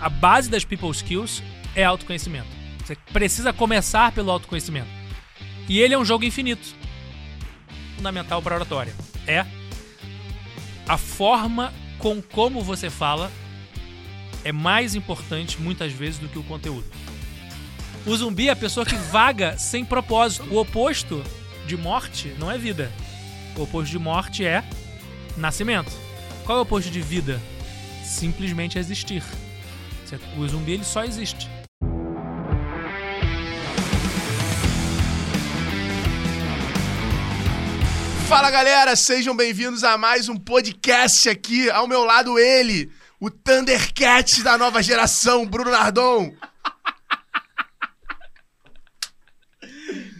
a base das people skills é autoconhecimento. Você precisa começar pelo autoconhecimento. E ele é um jogo infinito. Fundamental para oratória. É a forma com como você fala é mais importante muitas vezes do que o conteúdo. O zumbi é a pessoa que vaga sem propósito. O oposto de morte não é vida. O oposto de morte é nascimento. Qual é o oposto de vida? Simplesmente existir. O zumbi ele só existe. Fala galera, sejam bem-vindos a mais um podcast aqui. Ao meu lado, ele, o Thundercat da nova geração, Bruno Nardon.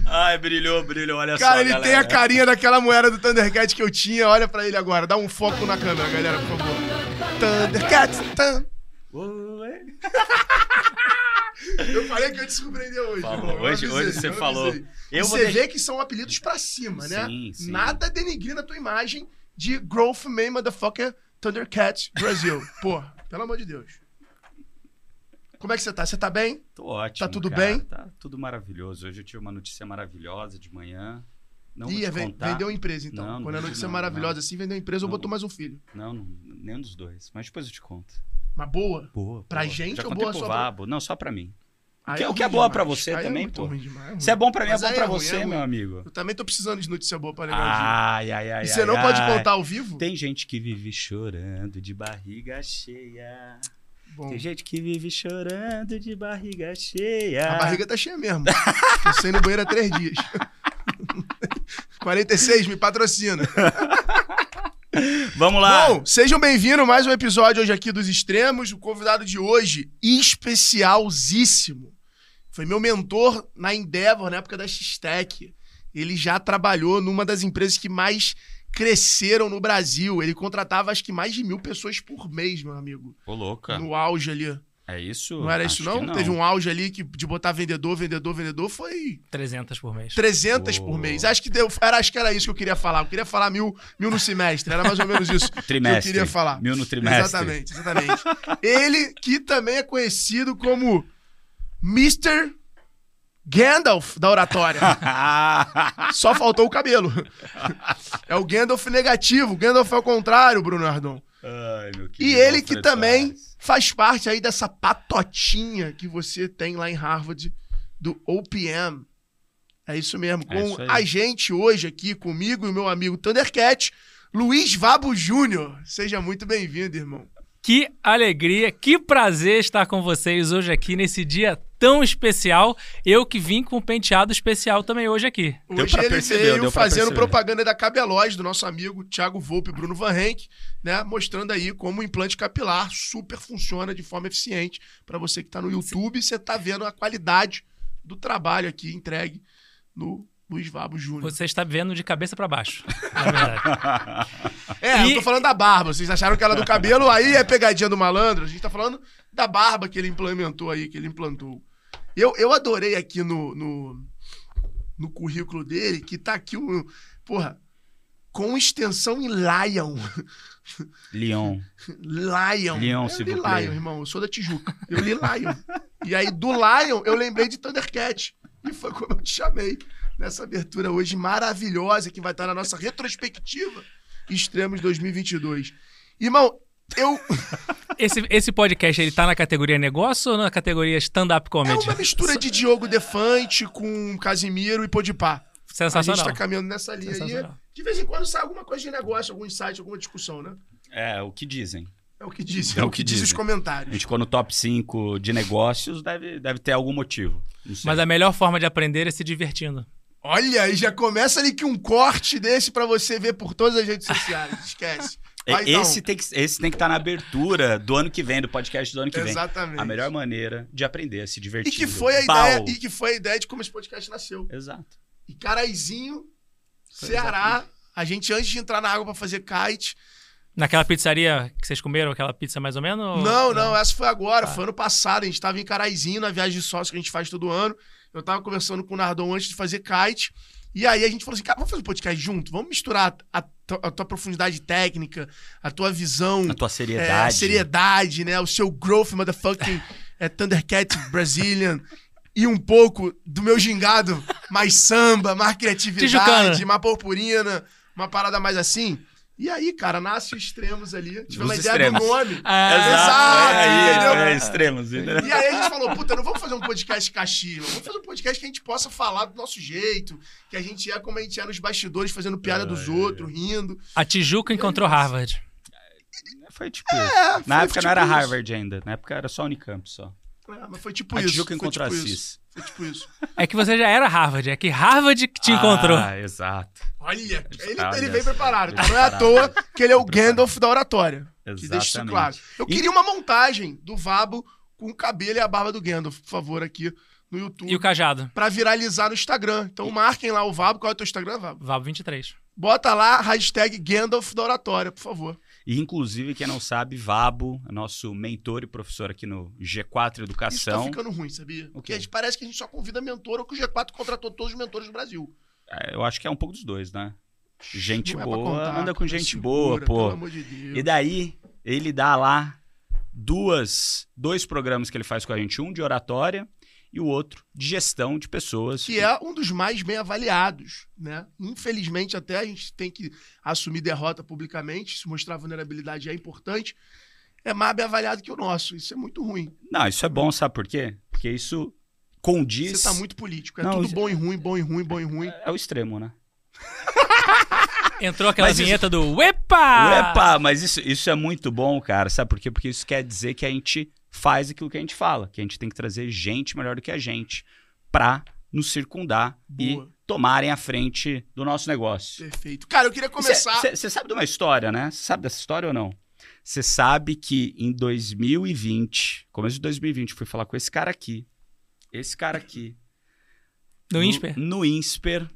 Ai, brilhou, brilhou, olha Cara, só. ele galera. tem a carinha daquela moeda do Thundercat que eu tinha. Olha pra ele agora, dá um foco na câmera, galera, por favor. Thundercat, Thun... Ué. Eu falei que eu ia te surpreender hoje. Falou. irmão. Hoje- avisei, hoje você eu falou. Eu vou você vê que são apelidos pra cima, né? Sim, sim. Nada denigrindo a tua imagem de Growth Man Motherfucker Thundercat Brasil. Pô, pelo amor de Deus. Como é que você tá? Você tá bem? Tô ótimo. Tá tudo cara. bem? Tá tudo maravilhoso. Hoje eu tive uma notícia maravilhosa de manhã. Não vou Ih, te é, contar. vendeu a empresa, então. Não, não Quando a vendi, notícia é não, maravilhosa não. assim, vendeu a empresa ou Não. botou mais um filho. Não, não, nenhum dos dois. Mas depois eu te conto. Uma boa? Boa. Pra boa. gente Já ou boa só pra- Vabo. Não, só pra mim. Aí que- o ruim que é boa pra demais. você Aí também, é pô. demais, ruim. Se é bom pra mim, Mas é bom aí pra ruim, você, é ruim. meu amigo. Eu também tô precisando de notícia boa pra lembrar Ai, ai, ai. E você ai, não pode ai. contar ao vivo? Tem gente que vive chorando de barriga cheia. Bom, Tem gente que vive chorando de barriga cheia. a barriga tá cheia mesmo. Tô sem no banheiro há três dias. 46, me patrocina. Vamos lá. Bom, sejam bem-vindos mais um episódio hoje aqui dos Extremos. O convidado de hoje, especialzíssimo. Foi meu mentor na Endeavor, na época da X-Tech. Ele já trabalhou numa das empresas que mais cresceram no Brasil. Ele contratava acho que mais de mil pessoas por mês, meu amigo. Ô, louca. No auge ali. É isso? Não era Acho isso, não? que Teve um auge ali que de botar vendedor, vendedor, vendedor, foi 300 por mês. 300 por Oh. mês. Acho que, deu, era, acho que era isso que eu queria falar. Eu queria falar mil, mil no semestre. Era mais ou menos isso Trimestre. que eu queria falar. Mil no trimestre. Exatamente, exatamente. Ele que também é conhecido como Mr. Gandalf da oratória. Só faltou o cabelo. É o Gandalf negativo. Gandalf é o contrário, Bruno Ardon. Ai, meu E querido ele que também. Faz parte aí dessa patotinha que você tem lá em Harvard do OPM. É isso mesmo. É Com isso aí. a gente hoje aqui, comigo e o meu amigo Thundercat, Luiz Vabo Júnior. Seja muito bem-vindo, irmão. Que alegria, que prazer estar com vocês hoje aqui nesse dia tão especial. Eu que vim com um penteado especial também hoje aqui. Deu Hoje ele perceber, veio fazendo perceber. propaganda da Cabelóis, do nosso amigo Thiago Volpe e Bruno Van Henck, né? Mostrando aí como o implante capilar super funciona de forma eficiente. Para você que está no YouTube, você tá vendo a qualidade do trabalho aqui entregue no Luiz Vabo Júnior. Você está vendo de cabeça para baixo, na verdade. É, E- eu tô falando da barba. Vocês acharam que era do cabelo, aí é pegadinha do malandro. A gente tá falando da barba que ele implementou aí, que ele implantou. Eu, eu adorei aqui no, no, no currículo dele que tá aqui um. Porra, com extensão em Lion. Leon. Lion. Lion, eu li. Lion, irmão. Eu sou da Tijuca. Eu li Lion. e aí, do Lion, eu lembrei de Thundercat. E foi como eu te chamei nessa abertura hoje maravilhosa que vai estar na nossa retrospectiva Extremos 2022. Irmão, eu. Esse, esse podcast, ele tá na categoria negócio ou na categoria stand-up É comedy? uma mistura de Diogo Defante com Casimiro e Podpah. A gente Sensacional. tá caminhando nessa linha aí. Sensacional. De vez em quando sai alguma coisa de negócio, algum insight, alguma discussão, né? É, o que dizem. É o que dizem. É É o que dizem os dizem. A comentários. gente ficou no top 5 de negócios, deve, deve ter algum motivo. Mas a melhor forma de aprender é se divertindo. Olha, aí já começa ali que um corte desse pra você ver por todas as redes sociais. Esquece. E- Vai, então. esse, tem que, esse tem que estar na abertura do ano que vem, do podcast do ano que vem. Exatamente. A melhor maneira de aprender, se E divertir. que foi a ideia, e que foi a ideia de como esse podcast nasceu. Exato. E Caraizinho, Ceará, a gente antes de entrar na água pra fazer kite. Naquela pizzaria que vocês comeram, aquela pizza mais ou menos? ou- Não, não, essa foi agora, Tá. foi ano passado. A gente tava em Caraizinho na viagem de sócio que a gente faz todo ano. Eu tava conversando com o Nardon antes de fazer kite. E aí a gente falou assim, cara, vamos fazer um podcast junto? Vamos misturar a, tua- a tua profundidade técnica, a tua visão, A tua é, seriedade. seriedade, né? O seu growth motherfucking é, Thundercat Brazilian. E um pouco do meu gingado, mais samba, mais criatividade, Tijucana. mais purpurina, uma parada mais assim. E aí, cara, nasce os extremos ali. Tive uma ideia extremos. do nome. Ah, Exato, É aí, entendeu? é, extremos. entendeu? E aí a gente falou, puta, não vamos fazer um podcast caxilo, vamos fazer um podcast que a gente possa falar do nosso jeito, que a gente é como a gente é nos bastidores, fazendo piada dos outros, rindo. A Tijuca encontrou Harvard. Foi tipo isso. É, foi Na época tipo não era isso. Harvard ainda. Na época era só Unicamp só. É, mas foi tipo a isso. Tijuca foi encontrou tipo a isso. Foi tipo isso. É que você já era Harvard, é que Harvard que te encontrou. Ah, exato. Olha, ele, ele vem só, preparado. Não é à toa que ele é o Gandalf da oratória. Que deixa isso Exatamente. claro. Eu E- queria uma montagem do Vabo com o cabelo e a barba do Gandalf, por favor, aqui no YouTube. E o cajado? Pra viralizar no Instagram. Então marquem lá o Vabo. Qual é o teu Instagram, Vabo? Vabo 23. Bota lá, hashtag Gandalf da oratória, por favor. E, inclusive, quem não sabe, Vabo, é nosso mentor e professor aqui no G4 Isso tá Educação. ficando ruim, sabia? Porque a gente parece que a gente só convida mentor ou que o G4 contratou todos os mentores do Brasil. É, Eu acho que é um pouco dos dois, né? Gente Não é boa, contar, anda com gente segura, boa, Pelo pô. amor de Deus. E daí, ele dá lá duas, dois programas que ele faz com a gente, um de oratória e o outro de gestão de pessoas. Que é um dos mais bem avaliados, né? Infelizmente, até a gente tem que assumir derrota publicamente, se mostrar vulnerabilidade é importante. É mais bem avaliado que o nosso. Isso é muito ruim. Não, isso é bom, sabe por quê? Porque isso condiz... Você tá muito político. É Não, tudo isso- bom e ruim, bom e ruim, bom e ruim. É o extremo, né? Entrou aquela Mas isso- vinheta do Uepa! Epa, mas isso, isso é muito bom, cara. Sabe por quê? Porque isso quer dizer que a gente faz aquilo que a gente fala. Que a gente tem que trazer gente melhor do que a gente pra nos circundar Boa. e tomarem a frente do nosso negócio. Perfeito. Cara, eu queria começar. Você sabe de uma história, né? Você sabe dessa história ou não? Você sabe que em 2020, começo de 2020, eu fui falar com esse cara aqui. Esse cara aqui. No INSPER? No INSPER.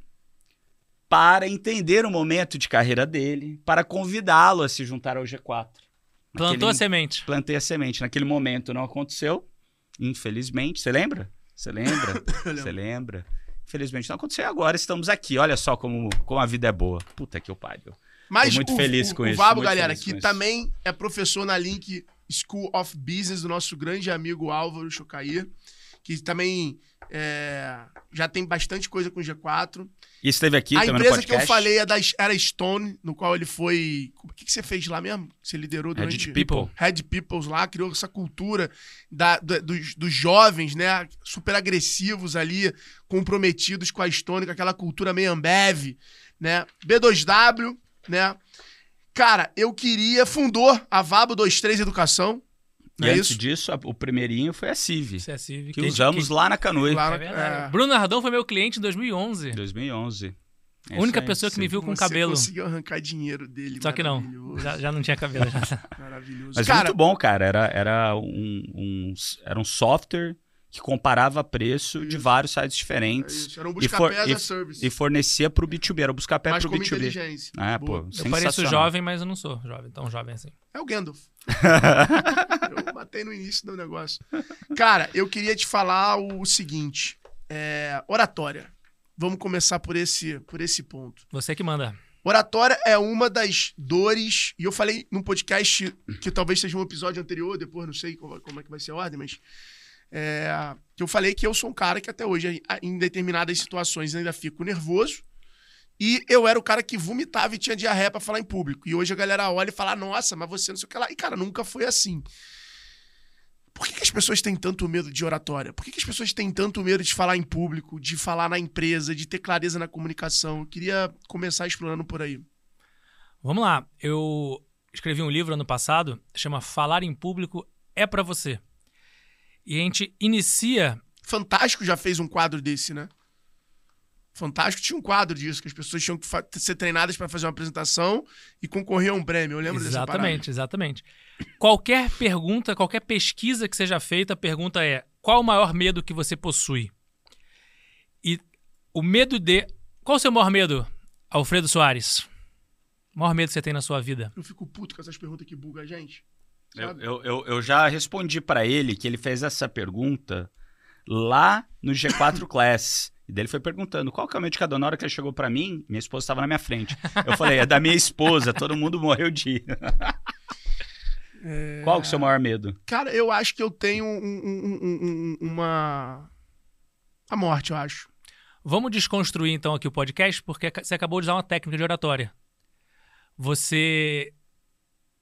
Para entender o momento de carreira dele, para convidá-lo a se juntar ao G4. Plantou a semente. Plantei a semente. Naquele momento não aconteceu, infelizmente. Você lembra? Você lembra? Você lembra? Infelizmente não aconteceu. Agora estamos aqui. Olha só como, como a vida é boa. Puta que eu pariu. Mas Tô muito o, feliz o, com o isso, Vabo, muito galera, que também é professor na Link School of Business do nosso grande amigo Álvaro Chocair, que também é, já tem bastante coisa com o G4. E esteve aqui a também no empresa que eu falei é da, era Stone, no qual ele foi. O que, que você fez lá mesmo? Você liderou durante. Head People. Head Peoples lá, criou essa cultura da- da- dos, dos jovens, né? Super agressivos ali, comprometidos com a Stone, com aquela cultura meio Ambev, né? B2W, né? Cara, eu queria. Fundou a Vabo 23 Educação. Não E é antes isso? disso, a- o primeirinho foi a CIV, Isso é Civic. que usamos lá na Canoe, Lá- É verdade. é. Bruno Nardão foi meu cliente em 2011. em 2011. É A única aí, pessoa que me viu com Você cabelo. conseguiu arrancar dinheiro dele. Só que não. Já, já não tinha cabelo. Já. Maravilhoso. Mas Cara, muito bom, cara. Era, era, um, um- era um software que comparava preço de Isso. vários sites é diferentes isso, era um E as e- a service. e fornecia pro B2B. Era o buscar-pé mas pro como B2B. inteligência. É, Boa. pô, Eu pareço jovem, mas eu não sou jovem. Tão jovem assim. É o Gandalf. eu matei no início do negócio. Cara, eu queria te falar o seguinte: é, oratória. Vamos começar por esse, por esse ponto. Você que manda. Oratória é uma das dores, e eu falei num podcast que talvez seja um episódio anterior, depois não sei como, como é que vai ser a ordem, mas. É, que eu falei que eu sou um cara que até hoje, em determinadas situações, ainda fico nervoso. E eu era o cara que vomitava e tinha diarreia pra falar em público. E hoje a galera olha e fala, nossa, mas você não sei o que lá. E, cara, nunca foi assim. Por que, que as pessoas têm tanto medo de oratória? Por que, que as pessoas têm tanto medo de falar em público, de falar na empresa, de ter clareza na comunicação? Eu queria começar explorando por aí. Vamos lá. Eu escrevi um livro ano passado, chama Falar em Público é pra você. E a gente inicia. Fantástico já fez um quadro desse, né? Fantástico tinha um quadro disso, que as pessoas tinham que ser treinadas para fazer uma apresentação e concorrer a um prêmio. Eu lembro dessa parada. Exatamente, exatamente. Qualquer pergunta, qualquer pesquisa que seja feita, a pergunta é: qual o maior medo que você possui? E o medo de. Qual o seu maior medo, Alfredo Soares? O maior medo que você tem na sua vida? Eu fico puto com essas perguntas que buga a gente. Eu, eu, eu, eu já respondi pra ele que ele fez essa pergunta lá no G4 Class. E daí ele foi perguntando qual que é o meu indicador. Na hora que ele chegou pra mim, minha esposa estava na minha frente. Eu falei, é da minha esposa, todo mundo morreu de. É... Qual que é o seu maior medo? Cara, eu acho que eu tenho um- um- um- um- uma. A morte, eu acho. Vamos desconstruir então aqui o podcast, porque você acabou de usar uma técnica de oratória. Você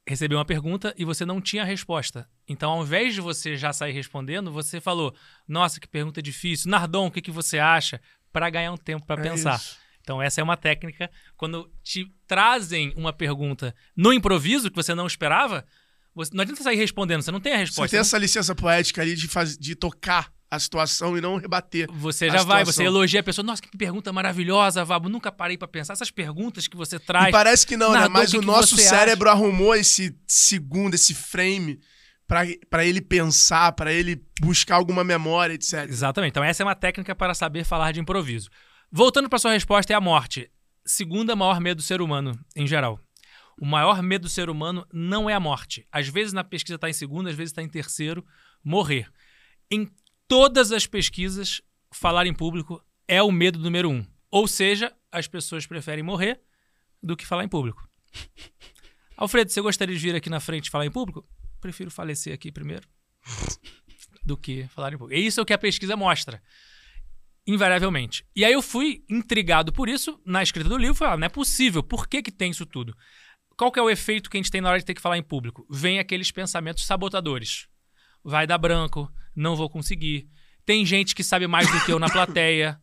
recebeu uma pergunta e você não tinha a resposta. Então, ao invés de você já sair respondendo, você falou: Nossa, que pergunta difícil. Nardon, o que, que você acha? Para ganhar um tempo para É pensar. isso. Então, essa é uma técnica. Quando te trazem uma pergunta no improviso que você não esperava, você, não adianta sair respondendo, você não tem a Você resposta. tem essa licença poética ali de, faz... de tocar a situação e não rebater. Você já vai, situação. você elogia a pessoa. Nossa, que pergunta maravilhosa, Vabo. Nunca parei pra pensar. Essas perguntas que você traz. E parece que não, né? Mas o que o que nosso cérebro arrumou esse segundo, esse frame pra- pra ele pensar, pra ele buscar alguma memória, etc. Exatamente. Então, essa é uma técnica para saber falar de improviso. Voltando para sua resposta, é a morte. Segunda maior medo do ser humano, em geral. O maior medo do ser humano não é a morte. Às vezes na pesquisa está em segundo, às vezes está em terceiro, morrer. Em todas as pesquisas, falar em público é o medo número um. Ou seja, as pessoas preferem morrer do que falar em público. Alfredo, você gostaria de vir aqui na frente falar em público? Prefiro falecer aqui primeiro do que falar em público. E isso é o que a pesquisa mostra. Invariavelmente. E aí eu fui intrigado por isso na escrita do livro. Falei, ah, não é possível. Por que, que tem isso tudo? Qual que é o efeito que a gente tem na hora de ter que falar em público? Vem aqueles pensamentos sabotadores. Vai dar branco, não vou conseguir. Tem gente que sabe mais do que eu na plateia.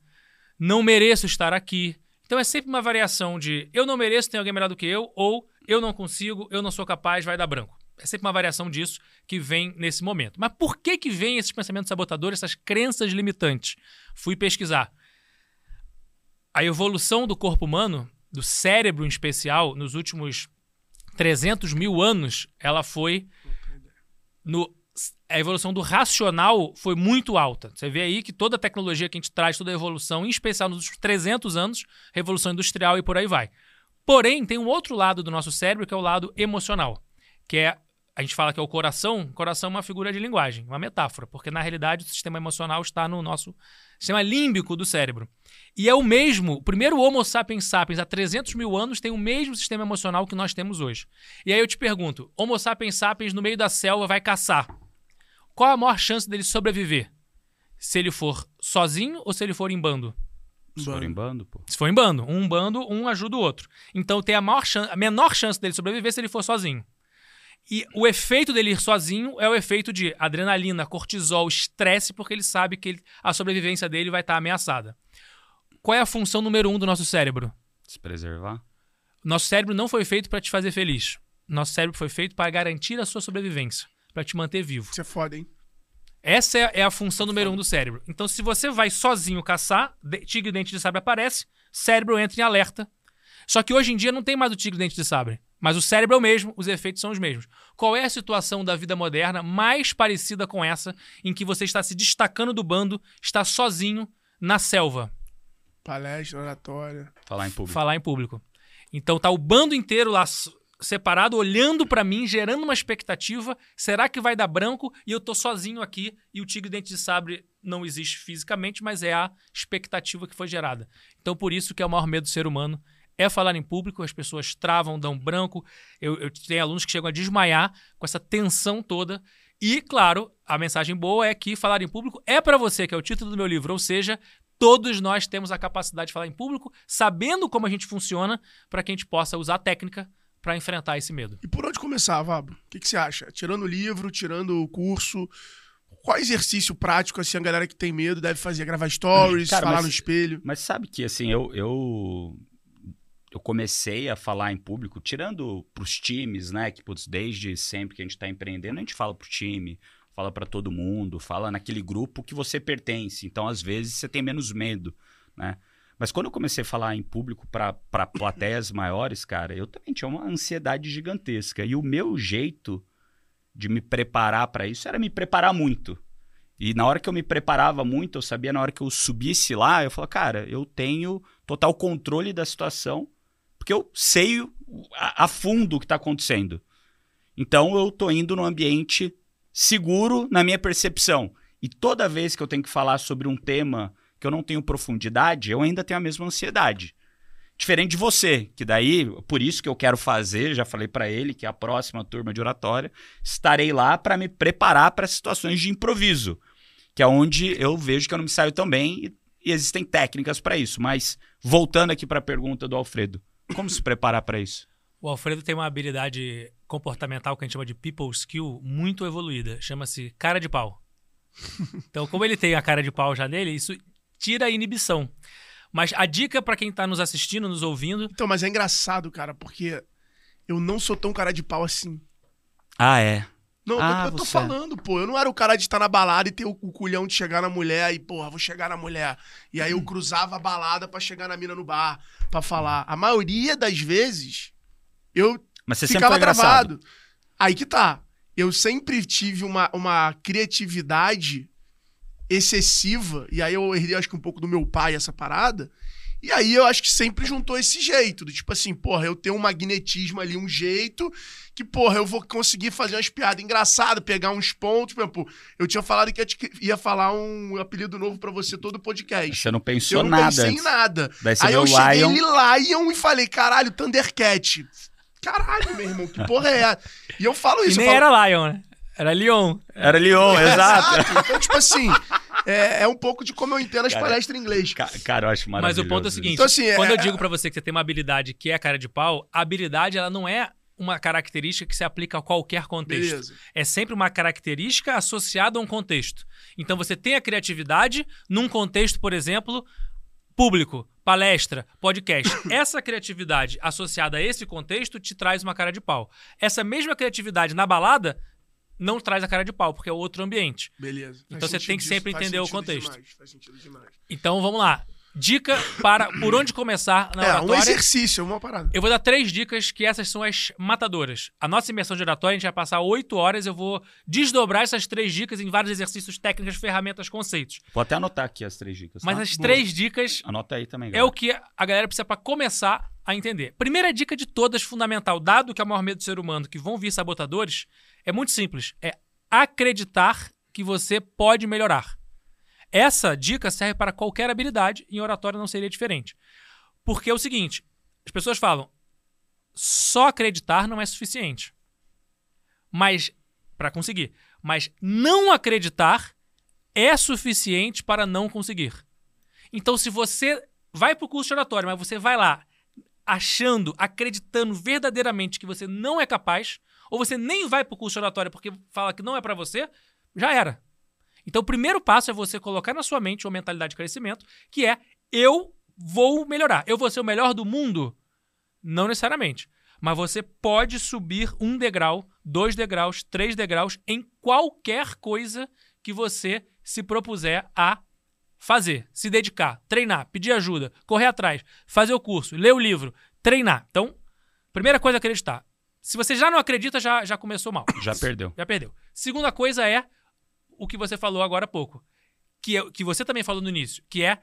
Não mereço estar aqui. Então é sempre uma variação de eu não mereço, tem alguém melhor do que eu, ou eu não consigo, eu não sou capaz, vai dar branco. É sempre uma variação disso que vem nesse momento. Mas por que que vem esses pensamentos sabotadores, essas crenças limitantes? Fui pesquisar. A evolução do corpo humano, do cérebro em especial, nos últimos 300 mil anos, ela foi no a evolução do racional foi muito alta. Você vê aí que toda a tecnologia que a gente traz, toda a evolução, em especial nos últimos 300 anos, revolução industrial e por aí vai. Porém, tem um outro lado do nosso cérebro que é o lado emocional, que é a gente fala que é o coração. O coração é uma figura de linguagem, uma metáfora, porque na realidade o sistema emocional está no nosso sistema límbico do cérebro. E é o mesmo, o primeiro Homo sapiens sapiens há 300 mil anos tem o mesmo sistema emocional que nós temos hoje. E aí eu te pergunto, Homo sapiens sapiens no meio da selva vai caçar. Qual a maior chance dele sobreviver? Se ele for sozinho ou se ele for em bando? Se for em bando, pô. Se for em bando, um bando, um ajuda o outro. Então tem a, maior chan- a menor chance dele sobreviver se ele for sozinho. E o efeito dele ir sozinho é o efeito de adrenalina, cortisol, estresse, porque ele sabe que ele- a sobrevivência dele vai estar ameaçada. Qual é a função número um do nosso cérebro? Se preservar. Nosso cérebro não foi feito para te fazer feliz. Nosso cérebro foi feito para garantir a sua sobrevivência, para te manter vivo. Isso é foda, hein? Essa é, é a função número um do cérebro. Então, se você vai sozinho caçar, de- tigre dente de sabre aparece, cérebro entra em alerta. Só que hoje em dia não tem mais o tigre dente de sabre. Mas o cérebro é o mesmo, os efeitos são os mesmos. Qual é a situação da vida moderna mais parecida com essa, em que você está se destacando do bando, está sozinho na selva? Palestra, oratória. Falar em público. falar em público. Então tá o bando inteiro lá separado, olhando pra mim, gerando uma expectativa. Será que vai dar branco? E eu tô sozinho aqui e o tigre dente de sabre não existe fisicamente, mas é a expectativa que foi gerada. Então por isso que é o maior medo do ser humano é falar em público, as pessoas travam, dão branco. Eu, eu tenho alunos que chegam a desmaiar com essa tensão toda. E, claro, a mensagem boa é que falar em público é pra você, que é o título do meu livro. Ou seja, todos nós temos a capacidade de falar em público, sabendo como a gente funciona, para que a gente possa usar a técnica para enfrentar esse medo. E por onde começar, Vabo? O que, que você acha? Tirando o livro, tirando o curso, qual exercício prático assim a galera que tem medo deve fazer? Gravar stories, Cara, falar mas- no espelho? Mas sabe que, assim, eu, eu, eu comecei a falar em público, tirando pros times, né? Que, putz, desde sempre que a gente tá empreendendo, a gente fala pro time, fala para todo mundo, fala naquele grupo que você pertence. Então, às vezes, você tem menos medo, né? Mas quando eu comecei a falar em público para plateias maiores, cara, eu também tinha uma ansiedade gigantesca. E o meu jeito de me preparar para isso era me preparar muito. E na hora que eu me preparava muito, eu sabia na hora que eu subisse lá, eu falava, cara, eu tenho total controle da situação, porque eu sei a, a fundo o que está acontecendo. Então eu tô indo num ambiente seguro na minha percepção. E toda vez que eu tenho que falar sobre um tema que eu não tenho profundidade, eu ainda tenho a mesma ansiedade. Diferente de você, que daí, por isso que eu quero fazer, já falei para ele que é a próxima turma de oratória, estarei lá para me preparar para situações de improviso, que é onde eu vejo que eu não me saio tão bem e, e existem técnicas para isso. Mas voltando aqui para a pergunta do Alfredo, como se preparar para isso? O Alfredo tem uma habilidade comportamental que a gente chama de people skill muito evoluída. Chama-se cara de pau. Então, como ele tem a cara de pau já nele, isso tira a inibição. Mas a dica para quem tá nos assistindo, nos ouvindo. Então, mas é engraçado, cara, porque eu não sou tão cara de pau assim. Ah, é. Não, Ah, eu, eu tô você- falando, pô. Eu não era o cara de estar na balada e ter o, o culhão de chegar na mulher e, porra, vou chegar na mulher. E aí eu cruzava a balada pra chegar na mina no bar, pra falar. A maioria das vezes, eu Mas você sempre ficava engraçado. travado. Aí que tá. Eu sempre tive uma, uma criatividade excessiva, e aí eu herdei, acho que um pouco do meu pai essa parada. E aí eu acho que sempre juntou esse jeito, do tipo assim, porra, eu tenho um magnetismo ali, um jeito que, porra, eu vou conseguir fazer umas piadas engraçadas, pegar uns pontos, por exemplo, eu tinha falado que ia falar um apelido novo pra você todo o podcast. Você não pensou eu não nada pensei antes. em nada. Daí você Aí eu o cheguei Lion. em Lion e falei, caralho, Thundercat. Caralho, meu irmão, que porra é essa? E eu falo E isso. nem eu falo, era Lion, né? Era Leon. Era Leon, exato. Então, tipo assim, é, é um pouco de como eu entendo as Cara, palestras em inglês. Ca- Cara, eu acho Mas maravilhoso. o ponto é o seguinte: Então, assim, é- quando eu é- digo pra você que você tem uma habilidade que é cara de pau, a habilidade ela não é uma característica que se aplica a qualquer contexto. Beleza. É sempre uma característica associada a um contexto. Então você tem a criatividade num contexto, por exemplo, público, palestra, podcast. Essa criatividade associada a esse contexto te traz uma cara de pau. Essa mesma criatividade na balada não traz a cara de pau, porque é outro ambiente. Beleza. Então Faz você tem que isso, sempre faz entender o sentido contexto. demais, faz sentido demais. Então vamos lá. Dica para por onde começar na É, um oratória. exercício, uma parada. Eu vou dar três dicas que essas são as matadoras. A nossa imersão de oratória, a gente vai passar oito horas. Eu vou desdobrar essas três dicas em vários exercícios técnicos, ferramentas, conceitos. Vou até anotar aqui as três dicas. Mas tá? as Boa. três dicas Anota aí também. é galera. o que a galera precisa para começar a entender. Primeira dica de todas, fundamental, dado que é o maior medo do ser humano, que vão vir sabotadores, é muito simples. É acreditar que você pode melhorar. Essa dica serve para qualquer habilidade em oratória não seria diferente. Porque é o seguinte, as pessoas falam, só acreditar não é suficiente. Mas para conseguir, mas não acreditar é suficiente para não conseguir. Então, se você vai para o curso de oratória, mas você vai lá achando, acreditando verdadeiramente que você não é capaz, ou você nem vai para o curso de oratória porque fala que não é para você, já era. Então, o primeiro passo é você colocar na sua mente uma mentalidade de crescimento, que é eu vou melhorar. Eu vou ser o melhor do mundo? Não necessariamente. Mas você pode subir um degrau, dois degraus, três degraus em qualquer coisa que você se propuser a fazer, se dedicar, treinar, pedir ajuda, correr atrás, fazer o curso, ler o livro, treinar. Então, primeira coisa é acreditar. Se você já não acredita, já, já começou mal. Já perdeu. Já perdeu. Segunda coisa é o que você falou agora há pouco, que, é, que você também falou no início, que é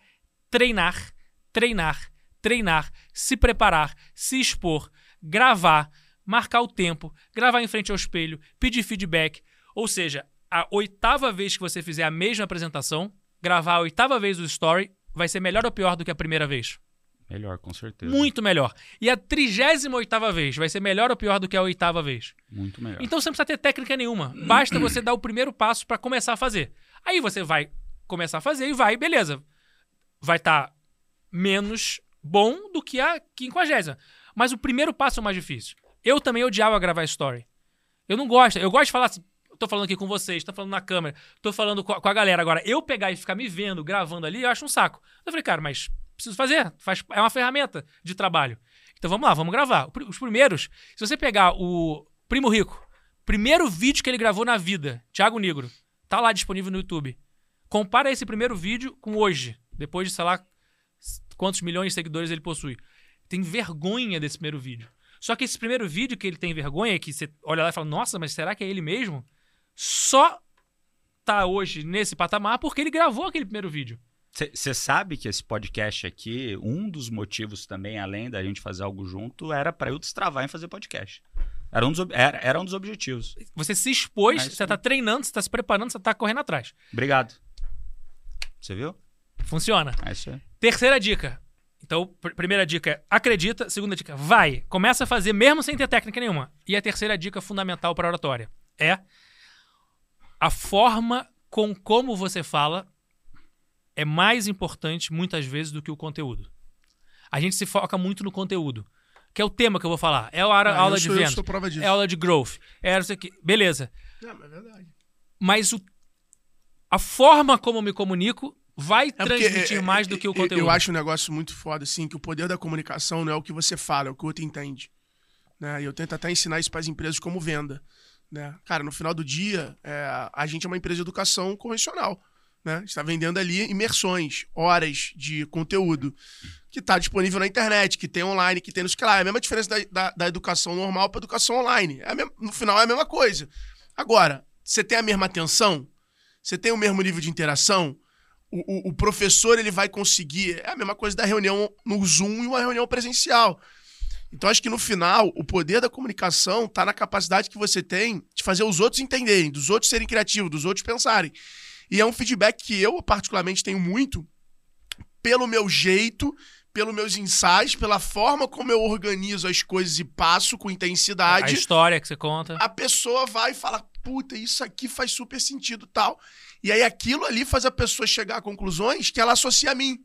treinar, treinar, treinar, se preparar, se expor, gravar, marcar o tempo, gravar em frente ao espelho, pedir feedback. Ou seja, a oitava vez que você fizer a mesma apresentação, gravar a oitava vez o story, vai ser melhor ou pior do que a primeira vez? Melhor, com certeza. Muito melhor. E a trigésima oitava vez vai ser melhor ou pior do que a oitava vez? Muito melhor. Então você não precisa ter técnica nenhuma. Basta você dar o primeiro passo para começar a fazer. Aí você vai começar a fazer e vai, beleza. Vai estar menos bom do que a quinquagésima. Mas o primeiro passo é o mais difícil. Eu também odiava gravar story. Eu não gosto. Eu gosto de falar assim. Tô falando aqui com vocês, tô falando na câmera, tô falando com a, com a galera. Agora, eu pegar e ficar me vendo, gravando ali, eu acho um saco. Eu falei, cara, mas preciso fazer. Faz, é uma ferramenta de trabalho. Então vamos lá, vamos gravar. Os primeiros, se você pegar o Primo Rico, primeiro vídeo que ele gravou na vida, Thiago Negro, tá lá disponível no YouTube. Compara esse primeiro vídeo com hoje, depois de, sei lá, quantos milhões de seguidores ele possui. Tem vergonha desse primeiro vídeo. Só que esse primeiro vídeo que ele tem vergonha, que você olha lá e fala, nossa, mas será que é ele mesmo? Só tá hoje nesse patamar porque ele gravou aquele primeiro vídeo. Você sabe que esse podcast aqui, um dos motivos também, além da gente fazer algo junto, era para eu destravar em fazer podcast. Era um dos, era, era um dos objetivos. Você se expôs, É você tá treinando, você tá se preparando, você tá correndo atrás. Obrigado. Você viu? Funciona. É isso aí. Terceira dica. Então, pr- primeira dica é acredita. Segunda dica, vai. Começa a fazer mesmo sem ter técnica nenhuma. E a terceira dica fundamental para oratória é a forma com como você fala é mais importante muitas vezes do que o conteúdo. A gente se foca muito no conteúdo, que é o tema que eu vou falar. É a hora- Ah, aula de sou- vendas, prova disso. é aula de growth, é isso aqui. Beleza. É, mas é verdade. Mas o, a forma como eu me comunico vai É transmitir é, mais é, do que o conteúdo. Eu acho um negócio muito foda, assim, que o poder da comunicação não é o que você fala, é o que o outro entende. Né? E eu tento até ensinar isso para as empresas como venda. Né? Cara, no final do dia, é, a gente é uma empresa de educação convencional. Né? está vendendo ali imersões, horas de conteúdo que está disponível na internet, que tem online, que tem no lá. É a mesma diferença da, da, da educação normal para educação online. É mesma- no final é a mesma coisa. Agora, você tem a mesma atenção? Você tem o mesmo nível de interação? O, o- o professor ele vai conseguir. É a mesma coisa da reunião no Zoom e uma reunião presencial. Então, acho que no final, o poder da comunicação está na capacidade que você tem de fazer os outros entenderem, dos outros serem criativos, dos outros pensarem. E é um feedback que eu, particularmente, tenho muito pelo meu jeito, pelos meus ensaios, pela forma como eu organizo as coisas e passo com a intensidade história que você conta. a pessoa vai e fala, puta, isso aqui faz super sentido tal. E aí aquilo ali faz a pessoa chegar a conclusões que ela associa a mim.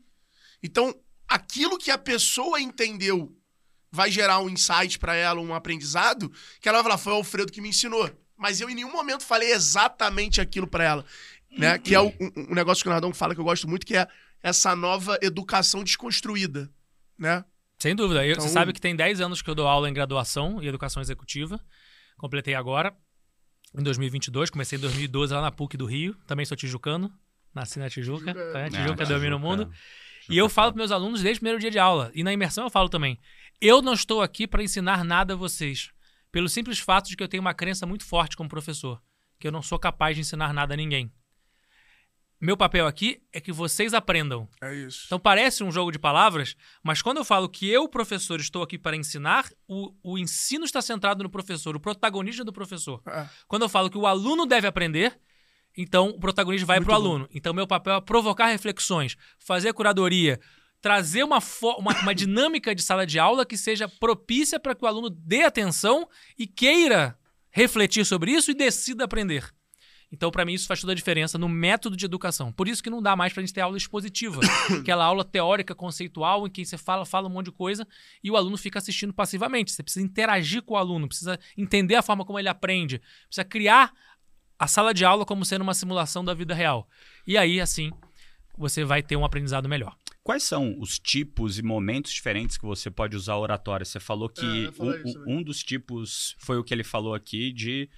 Então, aquilo que a pessoa entendeu vai gerar um insight pra ela, um aprendizado, que ela vai falar, foi o Alfredo que me ensinou. Mas eu em nenhum momento falei exatamente aquilo pra ela. Né? Que é o- um, um negócio que o Nardão fala que eu gosto muito, que é essa nova educação desconstruída. Né? Sem dúvida. Eu- Então- Você sabe que tem 10 anos que eu dou aula em graduação e educação executiva. Completei agora, em 2022. Comecei em 2012 lá na PUC do Rio. Também sou tijucano. Nasci na Tijuca. Tijuca- Tá? Ah, Tijuca domina o mundo. Tijuca E eu é falo para meus alunos desde o primeiro dia de aula. E na imersão eu falo também. Eu não estou aqui para ensinar nada a vocês. Pelo simples fato de que eu tenho uma crença muito forte como professor. Que eu não sou capaz de ensinar nada a ninguém. Meu papel aqui é que vocês aprendam. É isso. Então parece um jogo de palavras, mas quando eu falo que eu, professor, estou aqui para ensinar, o, o ensino está centrado no professor, o protagonista é do professor. É. Quando eu falo que o aluno deve aprender, então o protagonista vai para o aluno. Então meu papel é provocar reflexões, fazer curadoria, trazer uma, uma, uma dinâmica de sala de aula que seja propícia para que o aluno dê atenção e queira refletir sobre isso e decida aprender. Então, para mim, isso faz toda a diferença no método de educação. Por isso que não dá mais pra gente ter aula expositiva. Aquela aula teórica, conceitual, em que você fala, fala um monte de coisa e o aluno fica assistindo passivamente. Você precisa interagir com o aluno, precisa entender a forma como ele aprende, precisa criar a sala de aula como sendo uma simulação da vida real. E aí, assim, você vai ter um aprendizado melhor. Quais são os tipos e momentos diferentes que você pode usar a oratória? Você falou É, que falar um, um- dos tipos foi o que ele falou aqui de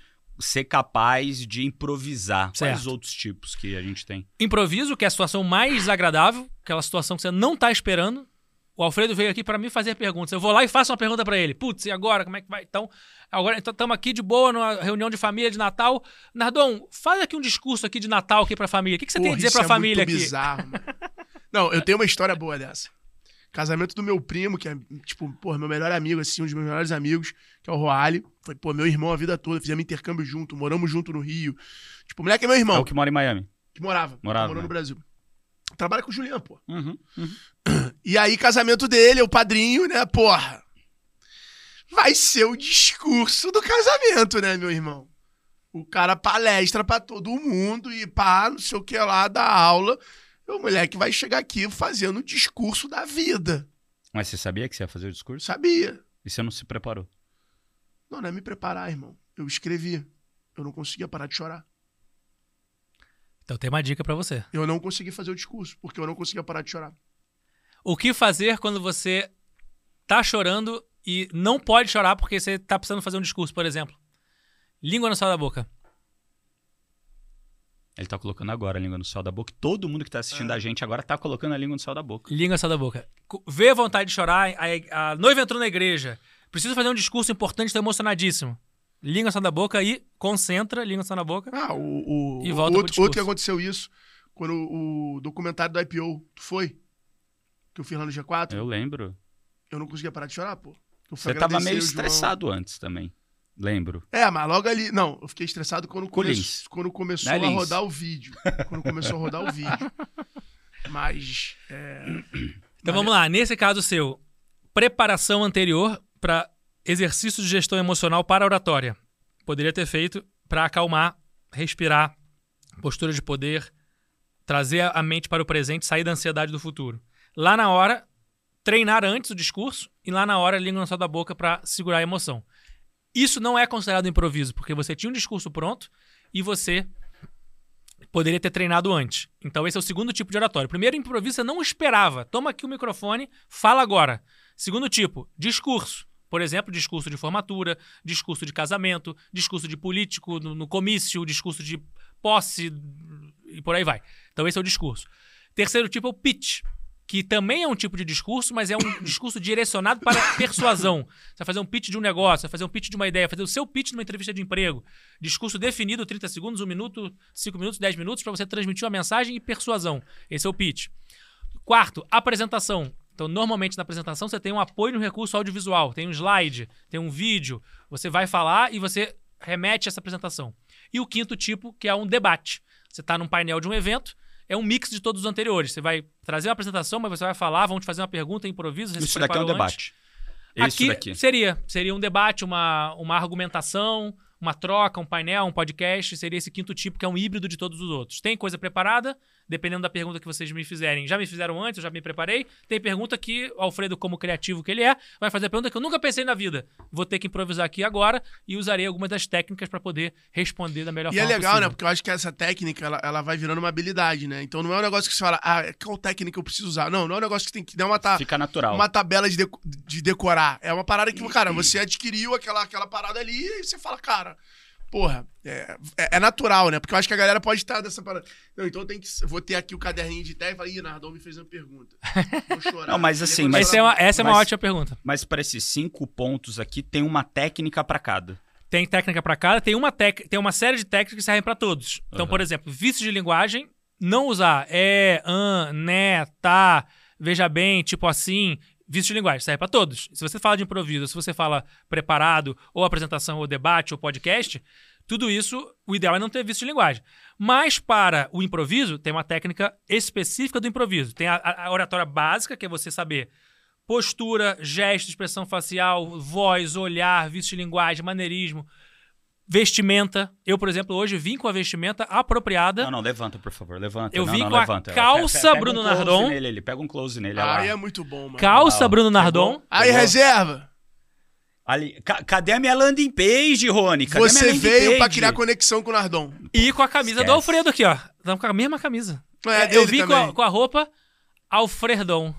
ser capaz de improvisar. Quais Certo. outros tipos que a gente tem? Improviso, que é a situação mais desagradável, aquela situação que você não tá esperando. O Alfredo veio aqui para mim fazer perguntas. Eu vou lá e faço uma pergunta para ele. Putz, e agora? Como é que vai? Então, agora estamos aqui de boa numa reunião de família de Natal. Nardon, faz aqui um discurso aqui de Natal aqui pra família. O que, que você tem a Porra, dizer isso pra é família muito aqui? bizarro, mano. Não, eu tenho uma história boa dessa. Casamento do meu primo, que é, tipo, pô, meu melhor amigo, assim, um dos meus melhores amigos, que é o Roali. Foi, pô, meu irmão a vida toda. Fizemos intercâmbio junto, moramos junto no Rio. Tipo, o moleque é meu irmão, É o que mora em Miami. que morava. Morava, Morou né? no Brasil. Trabalha com o Julian, pô. Uhum, uhum. E aí, casamento dele, o padrinho, né, porra. Vai ser o discurso do casamento, né, meu irmão? O cara palestra pra todo mundo e pá, não sei o que lá, dá aula. E o moleque vai chegar aqui fazendo o discurso da vida. Mas você sabia que você ia fazer o discurso? Sabia? E você não se preparou? Não, não é me preparar, irmão. Eu escrevi. Eu não conseguia parar de chorar. Então tem uma dica pra você. Eu não consegui fazer o discurso, porque eu não conseguia parar de chorar. O que fazer quando você tá chorando e não pode chorar porque você tá precisando fazer um discurso, por exemplo? Língua no céu da boca. Ele tá colocando agora a língua no céu da boca. Todo mundo que tá assistindo É. a gente agora tá colocando a língua no céu da boca. Língua no céu da boca. Vê a vontade de chorar. A, a noiva entrou na igreja. Precisa fazer um discurso importante, tô emocionadíssimo. Língua no céu da boca e concentra, língua no céu da boca. Ah, o, o, E o volta pro outro, outro que aconteceu isso, quando o, o documentário do IPO, tu foi? Que eu fiz lá no G4, Eu lembro. eu não conseguia parar de chorar, pô. Você tava meio o João. estressado antes também. Lembro. É, mas logo ali. Não, eu fiquei estressado quando, Com o come... Quando começou a Lins? rodar o vídeo. quando começou a rodar o vídeo. Mas. é, Então vamos lá. Nesse caso seu, preparação anterior para exercício de gestão emocional para a oratória. Poderia ter feito para acalmar, respirar, postura de poder, trazer a mente para o presente, sair da ansiedade do futuro. Lá na hora, treinar antes o discurso e lá na hora, língua na sua da boca para segurar a emoção. Isso não é considerado improviso, porque você tinha um discurso pronto e você poderia ter treinado antes. Então esse é o segundo tipo de oratório. Primeiro, improviso, você não esperava. Toma aqui o microfone, fala agora. Segundo tipo, discurso. Por exemplo, discurso de formatura, discurso de casamento, discurso de político no, no comício, discurso de posse e por aí vai. Então esse é o discurso. Terceiro tipo é o pitch, que também é um tipo de discurso, mas é um discurso direcionado para persuasão. Você vai fazer um pitch de um negócio, vai fazer um pitch de uma ideia, fazer o seu pitch numa entrevista de emprego. Discurso definido, 30 segundos, 1 minuto, 5 minutos, 10 minutos, para você transmitir uma mensagem e persuasão. Esse é o pitch. Quarto, apresentação. Então, normalmente na apresentação você tem um apoio no recurso audiovisual, tem um slide, tem um vídeo, você vai falar e você remete essa apresentação. E o quinto tipo, que é um debate. Você está num painel de um evento, é um mix de todos os anteriores. Você vai trazer uma apresentação, mas você vai falar, vão te fazer uma pergunta, improviso, Isso daqui é um antes. debate. Isso Aqui daqui. seria. Seria um debate, uma, uma argumentação, uma troca, um painel, um podcast. Seria esse quinto tipo, que é um híbrido de todos os outros. Tem coisa preparada, dependendo da pergunta que vocês me fizerem. Já me fizeram antes, eu já me preparei. Tem pergunta que o Alfredo, como criativo que ele é, vai fazer a pergunta que eu nunca pensei na vida. Vou ter que improvisar aqui agora e usarei algumas das técnicas para poder responder da melhor E é forma legal, né? possível. Porque eu acho que essa técnica, ela, ela vai virando uma habilidade, né? Então não é um negócio que você fala, ah, qual técnica eu preciso usar? Não, não é um negócio que tem que dar uma, ta- Fica natural. uma tabela de, deco- de decorar. É uma parada que, cara, você adquiriu aquela, aquela parada ali e você fala, cara, porra, é, é- é natural, né? Porque eu acho que a galera pode estar dessa parada. Não, então tem que. Vou ter aqui o caderninho de ideia e falar, ih, Nardon me fez uma pergunta. Vou chorar. Não, mas assim, mas- Essa é uma, essa é uma Mas- ótima pergunta. Mas para esses cinco pontos aqui, tem uma técnica para cada. Tem técnica para cada, tem uma, tec... tem uma série de técnicas que servem para todos. Então, Aham. por exemplo, vícios de linguagem, não usar é, an, né, tá, veja bem, tipo assim. Vício de linguagem serve para todos. Se você fala de improviso, se você fala preparado, ou apresentação, ou debate, ou podcast, tudo isso, o ideal é não ter vício de linguagem. Mas para o improviso, tem uma técnica específica do improviso. Tem a, a- oratória básica, que é você saber postura, gesto, expressão facial, voz, olhar, vício de linguagem, maneirismo, vestimenta. Eu, por exemplo, hoje vim com a vestimenta apropriada. Não, não, levanta, por favor, levanta. Eu não, vim não, com a levanta. calça Pe- pe- pega Bruno um Nardon. Nele, ali, pega um close nele. lá. Aí é muito bom, mano. Calça Uau. Bruno Nardon. Aí, Pegou? reserva. Ali, ca- cadê a minha landing page, Rony? Cadê a Você veio page? pra criar conexão com o Nardon. E com a camisa do Esquece. Alfredo aqui, ó. Estamos com a mesma camisa. É, eu dele vim com a, com a roupa Alfredon.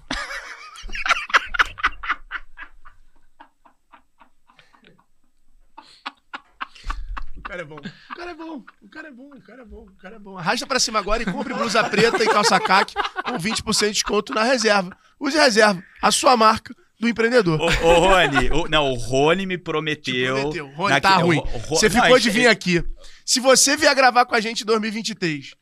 Cara é bom. O cara é bom. O cara é bom. O cara é bom. O cara é bom. Arrasta pra cima agora e compre blusa preta e calça caque com 20% de desconto na reserva. Use reserva. A sua marca do empreendedor. Ô, ô, Rony, o- não, o Rony me prometeu. Te prometeu. Rony, Naqui- tá o- ruim. o Você ficou a de vir aqui. Se você vier gravar com a gente em 2023,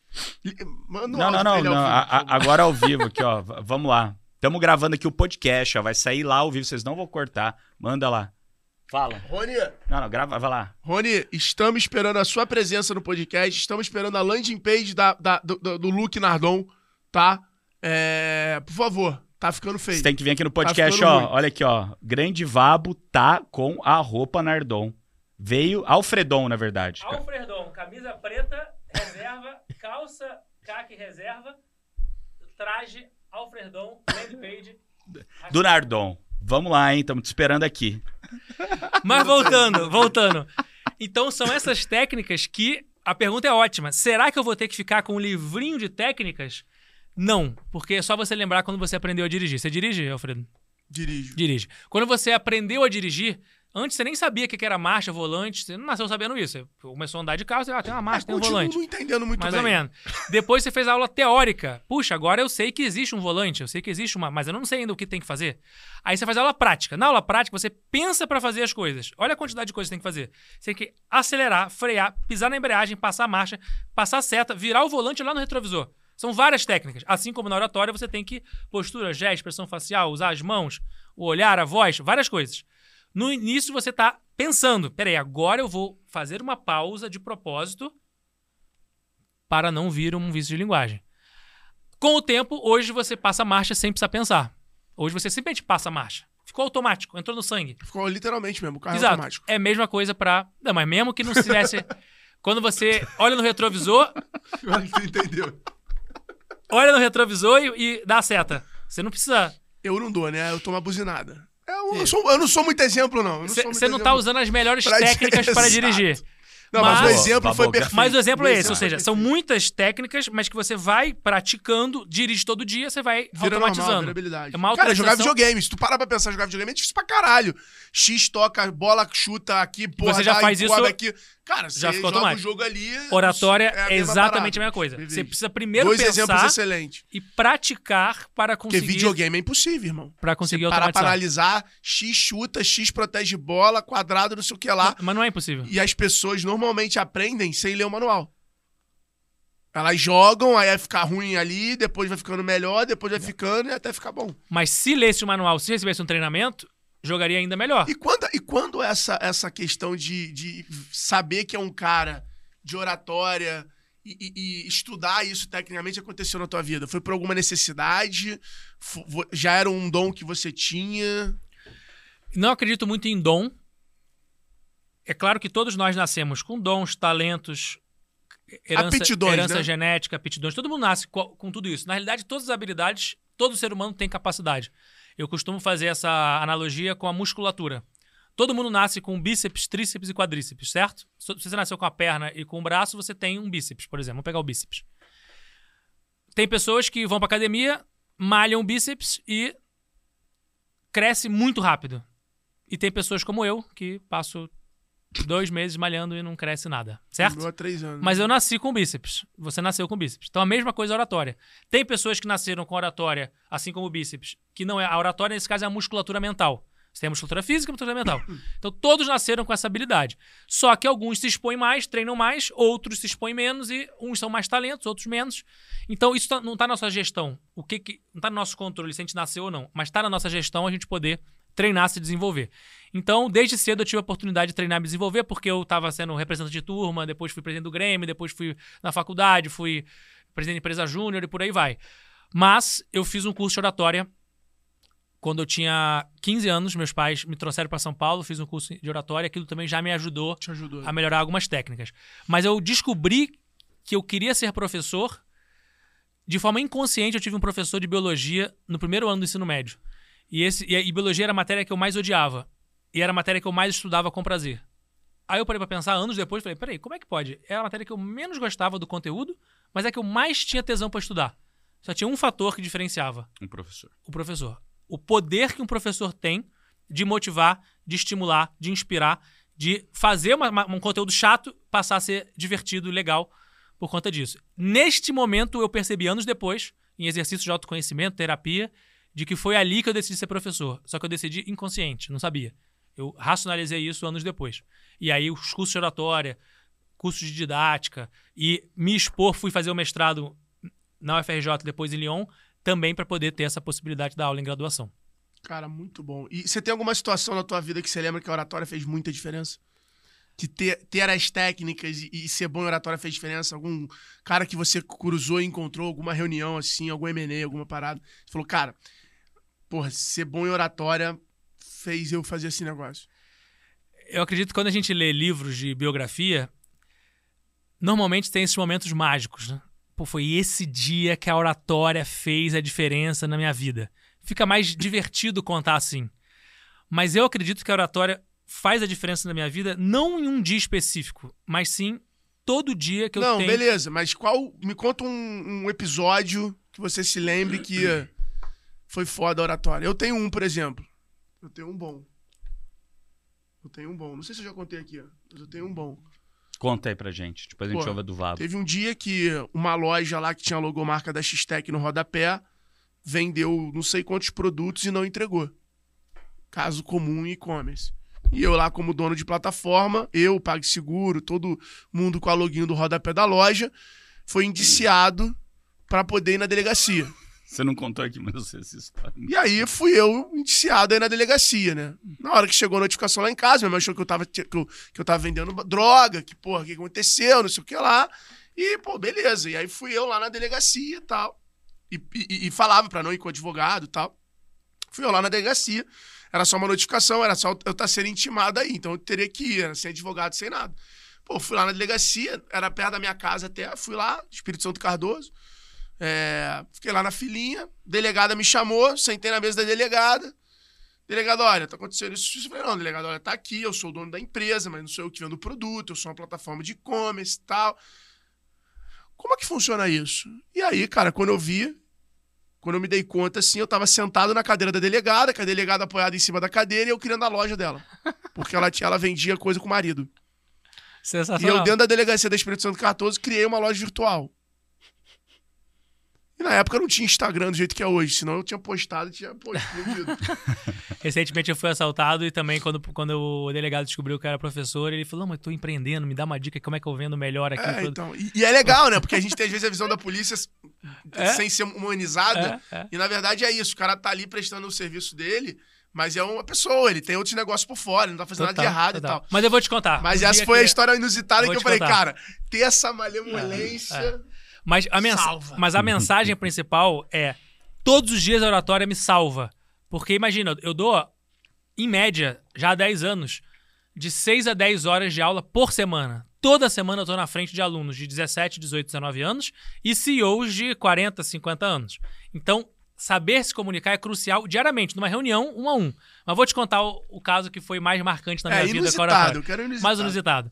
li- manda um Não, não, não, ao não. vivo, a- a- agora ao vivo aqui, ó. Vamos lá. Estamos gravando aqui o podcast, ó. Vai sair lá ao vivo, vocês não vão cortar. Manda lá. Fala. Rony, Não, não, grava, vai lá. Rony, estamos esperando a sua presença no podcast. Estamos esperando a landing page da, da- do, do, Luke Nardon, tá? É, por favor, tá ficando feio. Você tem que vir aqui no podcast, ficando ó. ruim. Olha aqui, ó. Grande Vabo tá com a roupa Nardon. Veio Alfredon, na verdade. Alfredon, camisa preta, reserva, calça, caque reserva, traje, Alfredon, landing page. Do Nardon. Vamos lá, hein? Estamos te esperando aqui. Mas voltando, voltando. Então são essas técnicas que a pergunta é ótima. Será que eu vou ter que ficar com um livrinho de técnicas? Não, porque é só você lembrar quando você aprendeu a dirigir. Você dirige, Alfredo? Dirijo. Dirige. Quando você aprendeu a dirigir, antes você nem sabia o que era marcha, volante, você não nasceu sabendo isso. Você começou a andar de carro, você ah, tem uma marcha, tem um volante. não entendendo muito Mais bem. ou menos. Depois você fez a aula teórica. Puxa, agora eu sei que existe um volante, eu sei que existe uma, mas eu não sei ainda o que tem que fazer. Aí você faz a aula prática. Na aula prática, você pensa pra fazer as coisas. Olha a quantidade de coisas que você tem que fazer. Você tem que acelerar, frear, pisar na embreagem, passar a marcha, passar a seta, virar o volante lá no retrovisor. São várias técnicas. Assim como na oratória, você tem que postura, gesto, expressão facial, usar as mãos, o olhar, a voz, várias coisas. No início você tá pensando, peraí, agora eu vou fazer uma pausa de propósito para não vir um vício de linguagem. Com o tempo, hoje você passa a marcha sem precisar pensar. Hoje você simplesmente passa a marcha. Ficou automático, entrou no sangue. Ficou literalmente mesmo, o carro é Exato. automático. É a mesma coisa pra. Não, mas mesmo que não tivesse. Quando você olha no retrovisor, entendeu. olha no retrovisor e, e dá a seta. Você não precisa. Eu não dou, né? Eu tomo uma buzinada. Eu, eu sou- eu não sou muito exemplo, não. Eu não Você não tá usando as melhores Pra- técnicas para dirigir. Não, mas, Mas- o exemplo foi perfeito. Mas o exemplo é esse, ou seja, são muitas técnicas, mas que você vai praticando, dirige todo dia, você vai Vira automatizando. normal. É uma Cara, jogar videogame. Se tu parar pra pensar em jogar videogame, é difícil pra caralho. X toca, bola chuta aqui, porra, Você já dá, faz isso- aqui. Cara, já ficou joga o jogo ali... Oratória é a é exatamente parada. a mesma coisa. Vivi. Você precisa primeiro Dois exemplos pensar excelentes. e praticar para Porque conseguir, videogame é impossível, irmão. para conseguir Você automatizar. analisar, X chuta, X protege bola, quadrado, não sei o que lá. Mas não é impossível. E as pessoas normalmente aprendem sem ler o manual. Elas jogam, aí vai ficar ruim ali, depois vai ficando melhor, depois vai ficando e até ficar bom. Mas se lesse o manual, se recebesse um treinamento, jogaria ainda melhor. E quando, e quando essa, essa questão de, de saber que é um cara de oratória e, e- e estudar isso tecnicamente aconteceu na tua vida? Foi por alguma necessidade? Já era um dom que você tinha? Não acredito muito em dom. É claro que todos nós nascemos com dons, talentos, herança, Aptidões, herança né? genética, aptidões. Todo mundo nasce co- com, tudo isso. Na realidade, todas as habilidades, todo ser humano tem capacidade. Eu costumo fazer essa analogia com a musculatura. Todo mundo nasce com bíceps, tríceps e quadríceps, certo? Se você nasceu com a perna e com o braço, você tem um bíceps, por exemplo. Vamos pegar o bíceps. Tem pessoas que vão pra academia, malham o bíceps e cresce muito rápido. E tem pessoas como eu, que passo dois meses malhando e não cresce nada, certo? Três anos. Mas eu nasci com bíceps. Você nasceu com bíceps. Então a mesma coisa a oratória. Tem pessoas que nasceram com oratória, assim como o bíceps, que não é. A oratória, nesse caso, é a musculatura mental. Você tem a musculatura física e a musculatura mental. Então todos nasceram com essa habilidade. Só que alguns se expõem mais, treinam mais, outros se expõem menos e uns são mais talentos, outros menos. Então isso tá- não está na nossa gestão. O que, que não está no nosso controle se a gente nasceu ou não, mas está na nossa gestão a gente poder treinar, se desenvolver. Então, desde cedo eu tive a oportunidade de treinar e me desenvolver, porque eu estava sendo representante de turma, depois fui presidente do Grêmio, depois fui na faculdade, fui presidente de empresa júnior e por aí vai. Mas eu fiz um curso de oratória quando eu tinha 15 anos, meus pais me trouxeram para São Paulo, fiz um curso de oratória, aquilo também já me ajudou ajudou. a melhorar algumas técnicas. Mas eu descobri que eu queria ser professor. De forma inconsciente, eu tive um professor de biologia no primeiro ano do ensino médio. E, esse, e, e biologia era a matéria que eu mais odiava. E era a matéria que eu mais estudava com prazer. Aí eu parei pra pensar anos depois e falei: peraí, como é que pode? Era a matéria que eu menos gostava do conteúdo, mas é que eu mais tinha tesão pra estudar. Só tinha um fator que diferenciava: Um professor. o professor. O poder que um professor tem de motivar, de estimular, de inspirar, de fazer uma- uma- um conteúdo chato passar a ser divertido e legal por conta disso. Neste momento, eu percebi anos depois, em exercício de autoconhecimento, terapia, de que foi ali que eu decidi ser professor. Só que eu decidi inconsciente, não sabia. Eu racionalizei isso anos depois. E aí, os cursos de oratória, cursos de didática e me expor, fui fazer o mestrado na UFRJ, depois em Lyon, também para poder ter essa possibilidade da aula em graduação. Cara, muito bom. E você tem alguma situação na tua vida que você lembra que a oratória fez muita diferença? Que ter, ter as técnicas e, e ser bom em oratória fez diferença? Algum cara que você cruzou e encontrou, alguma reunião assim, algum M&A, alguma parada? Você falou, cara, porra, ser bom em oratória fez eu fazer esse negócio. Eu acredito que quando a gente lê livros de biografia, normalmente tem esses momentos mágicos, né? Pô, foi esse dia que a oratória fez a diferença na minha vida. Fica mais divertido contar assim. Mas eu acredito que a oratória faz a diferença na minha vida não em um dia específico, mas sim todo dia que eu Não, tenho. beleza, mas qual. Me conta um, um episódio que você se lembre que foi foda a oratória. Eu tenho um, por exemplo. Eu tenho um bom. Eu tenho um bom. Não sei se eu já contei aqui, mas eu tenho um bom. Conta aí pra gente. Depois a gente Pô, ouve do Vabo. Teve um dia que uma loja lá que tinha a logomarca da X-Tech no rodapé vendeu não sei quantos produtos e não entregou. Caso comum em e-commerce. E eu lá como dono de plataforma, eu, PagSeguro, todo mundo com a login do rodapé da loja, foi indiciado para poder ir na delegacia. Você não contou aqui, mas eu sei essa história. E aí fui eu indiciado aí na delegacia, né? Na hora que chegou a notificação lá em casa, minha mãe achou que eu tava, que eu, que eu tava vendendo droga, que, porra, o que aconteceu, não sei o que lá. E, pô, beleza. E aí fui eu lá na delegacia e tal. E, e, e falava pra não ir com o advogado e tal. Fui eu lá na delegacia. Era só uma notificação, era só eu estar sendo intimado aí. Então eu teria que ir, sem advogado, sem nada. Pô, fui lá na delegacia, era perto da minha casa até. Fui lá, Espírito Santo Cardoso. É, fiquei lá na filinha. Delegada me chamou, sentei na mesa da delegada. Delegado, olha, tá acontecendo isso. Eu falei, não, delegado, olha, tá aqui, eu sou o dono da empresa, mas não sou eu que vendo o produto, eu sou uma plataforma de e-commerce e tal. Como é que funciona isso? E aí, cara, quando eu vi, quando eu me dei conta, assim, eu tava sentado na cadeira da delegada, com a delegada apoiada em cima da cadeira, e eu querendo a loja dela. Porque ela, tinha, ela vendia coisa com o marido. E Sensacional. eu, dentro da delegacia da Espírito Santo 14, criei uma loja virtual. E na época não tinha Instagram do jeito que é hoje, senão eu tinha postado e tinha explodido. Recentemente eu fui assaltado e também quando, quando o delegado descobriu que eu era professor, ele falou, mas tô empreendendo, me dá uma dica, como é que eu vendo melhor aqui. É, então, e, e é legal, né? Porque a gente tem às vezes a visão da polícia É. sem ser humanizada. É, é. E na verdade é isso. O cara tá ali prestando o serviço dele, mas é uma pessoa, ele tem outros negócios por fora, ele não tá fazendo nada de Total, errado total. e tal. Mas eu vou te contar. Mas essa foi a que- história inusitada Vou que eu falei, contar. cara, ter essa malemolência. É, Mas a, mensa- Salva. mas a mensagem principal é: todos os dias a oratória me salva. Porque imagina, eu dou, em média, já há 10 anos, de 6 a 10 horas de aula por semana. Toda semana eu tô na frente de alunos de 17, 18, 19 anos e CEOs de 40, 50 anos. Então, saber se comunicar é crucial diariamente, numa reunião, um a um. Mas vou te contar o, o caso que foi mais marcante na minha É, vida com a inusitado, oratória eu quero inusitado. mais inusitado.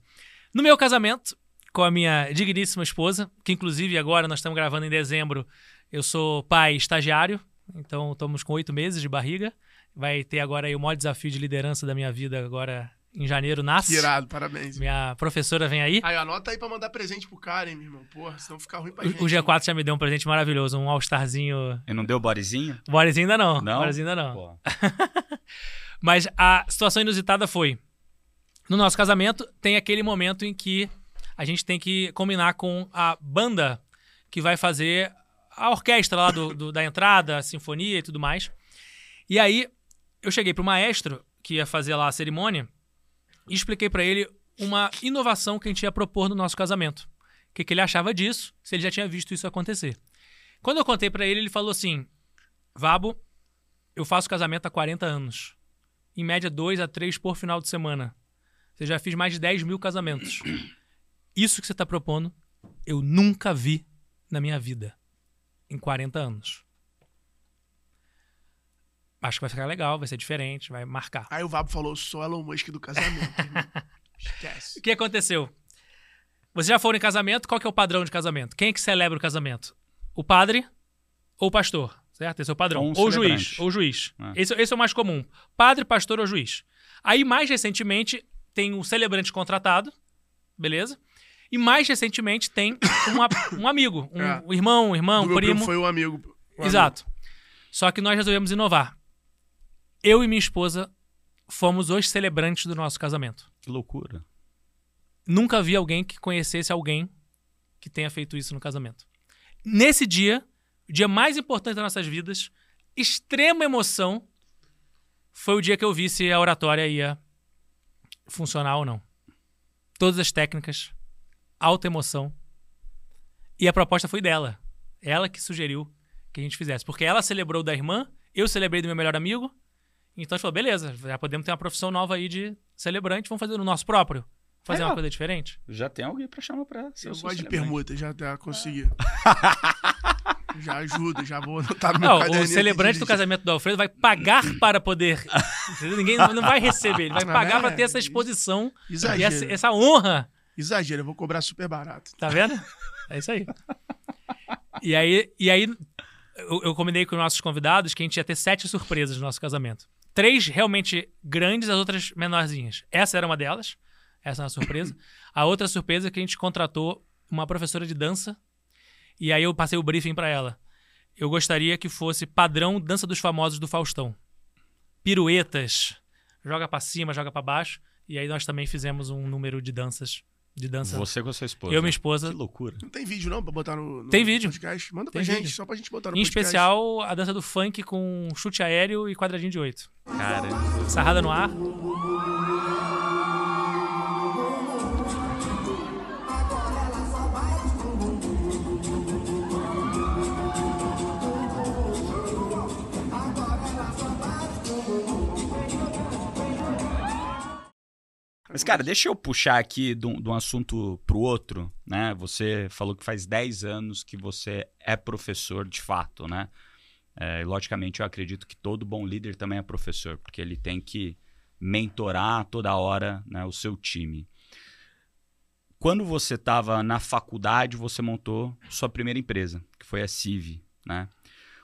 No meu casamento, com a minha digníssima esposa, que inclusive agora nós estamos gravando em dezembro, eu sou pai estagiário, então estamos com oito meses de barriga. Vai ter agora aí o maior desafio de liderança da minha vida agora em janeiro nasce. Irado, parabéns. Minha professora vem aí. Aí, anota aí pra mandar presente pro cara, hein, meu irmão. Porra, senão fica ruim pra O, gente. o G4 já me deu um presente maravilhoso, um All-Starzinho. E não deu bodyzinho? Boris ainda não. Não? Boris ainda não. Mas a situação inusitada foi: no nosso casamento, tem aquele momento em que a gente tem que combinar com a banda que vai fazer a orquestra lá do, do- da entrada, a sinfonia e tudo mais. E aí, eu cheguei pro maestro, que ia fazer lá a cerimônia, e expliquei pra ele uma inovação que a gente ia propor no nosso casamento. O que, que ele achava disso, se ele já tinha visto isso acontecer. Quando eu contei pra ele, ele falou assim: Vabo, eu faço casamento há 40 anos. Em média, dois a três por final de semana. Você já fiz mais de 10 mil casamentos. Isso que você está propondo, eu nunca vi na minha vida. Em 40 anos. Acho que vai ficar legal, vai ser diferente, vai marcar. Aí o Vabo falou, sou Elon Musk do casamento. Esquece. O que aconteceu? Vocês já foram em casamento, qual que é o padrão de casamento? Quem é que celebra o casamento? O padre ou o pastor, certo? Esse é o padrão. Ou um ou o juiz, ou o juiz. É. Esse, esse é o mais comum. Padre, pastor ou juiz. Aí, mais recentemente, tem o celebrante contratado, beleza? E mais recentemente tem um, um amigo, um, É. um irmão, um irmão, um primo. primo foi um amigo. um Exato. Só que nós resolvemos inovar. Eu e minha esposa fomos os celebrantes do nosso casamento. Que loucura. Nunca vi alguém que conhecesse alguém que tenha feito isso no casamento. Nesse dia, o dia mais importante das nossas vidas, extrema emoção, foi o dia que eu vi se a oratória ia funcionar ou não. Todas as técnicas, alta emoção. E a proposta foi dela. Ela que sugeriu que a gente fizesse. Porque ela celebrou da irmã, eu celebrei do meu melhor amigo. Então a gente falou, beleza, já podemos ter uma profissão nova aí de celebrante, vamos fazer no nosso próprio. Fazer É. uma coisa diferente. Já tem alguém pra chamar pra ser Eu gosto de permuta, já já consegui. já ajuda, já vou anotar no meu Não, o celebrante do casamento do Alfredo vai pagar para poder. Entendeu? Ninguém não vai receber, ele vai Não, pagar é, para ter essa exposição e essa, essa honra. Exagero, eu vou cobrar super barato. Tá vendo? É isso aí. E aí, e aí eu, eu combinei com os nossos convidados que a gente ia ter sete surpresas no nosso casamento. Três realmente grandes, as outras menorzinhas. Essa era uma delas. Essa é uma surpresa. A outra surpresa é que a gente contratou uma professora de dança. E aí eu passei o briefing para ela. Eu gostaria que fosse padrão dança dos famosos do Faustão. Piruetas, joga pra cima, joga pra baixo. E aí nós também fizemos um número de danças, de dança. Você com a sua esposa. eu e minha esposa. Que loucura. Não tem vídeo não pra botar no, no Tem vídeo. podcast? Manda pra Tem gente, vídeo. só pra gente botar no Em podcast. especial, a dança do funk com chute aéreo e quadradinho de oito. Caramba. Sarrada no ar. Mas, cara, deixa eu puxar aqui de um, de um assunto pro outro, né? Você falou que faz 10 anos que você é professor de fato, né? É, logicamente, eu acredito que todo bom líder também é professor, porque ele tem que mentorar toda hora né, o seu time. Quando você estava na faculdade, você montou sua primeira empresa, que foi a CIV, né?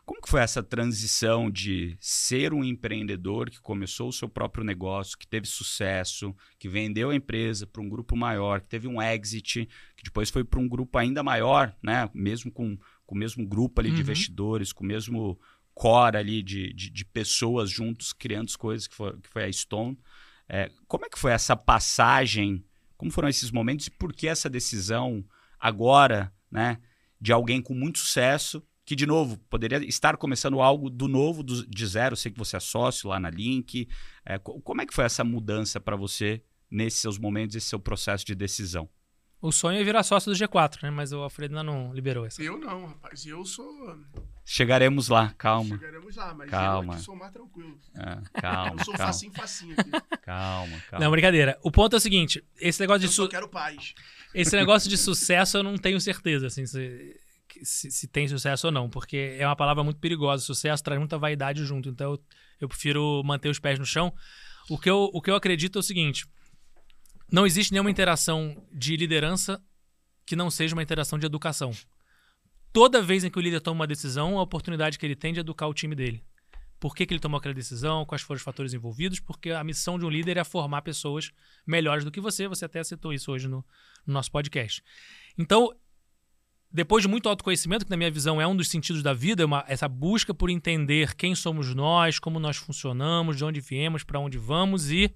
Como que foi essa transição de ser um empreendedor que começou o seu próprio negócio, que teve sucesso, que vendeu a empresa para um grupo maior, que teve um exit, que depois foi para um grupo ainda maior, né? Mesmo com, com o mesmo grupo ali Uhum. de investidores, com o mesmo core ali de, de, de pessoas juntos criando as coisas, que foi, que foi a Stone. É, como é que foi essa passagem? Como foram esses momentos e por que essa decisão agora, né? De alguém com muito sucesso que, de novo, poderia estar começando algo do novo, do- de zero. Sei que você é sócio lá na Link. É, co- como é que foi essa mudança para você nesses seus momentos, esse seu processo de decisão? O sonho é virar sócio do G4, né? Mas o Alfredo ainda não liberou essa. Eu não, rapaz. Eu sou. Chegaremos lá, calma. Chegaremos lá, mas Calma. eu sou mais tranquilo. É, calma, Eu sou calma, facinho, facinho aqui. calma, calma. Não, brincadeira. O ponto é o seguinte: esse negócio Eu de, só su- quero paz. esse negócio de sucesso eu não tenho certeza, assim, se, se, se tem sucesso ou não, porque é uma palavra muito perigosa. Sucesso traz muita vaidade junto, então eu, eu prefiro manter os pés no chão. O que, eu, o que eu acredito é o seguinte: não existe nenhuma interação de liderança que não seja uma interação de educação. Toda vez em que o líder toma uma decisão, a oportunidade que ele tem de educar o time dele. Por que, que ele tomou aquela decisão, quais foram os fatores envolvidos, porque a missão de um líder é formar pessoas melhores do que você. Você até citou isso hoje no, no nosso podcast. Então, depois de muito autoconhecimento, que na minha visão é um dos sentidos da vida, é uma- essa busca por entender quem somos nós, como nós funcionamos, de onde viemos, para onde vamos e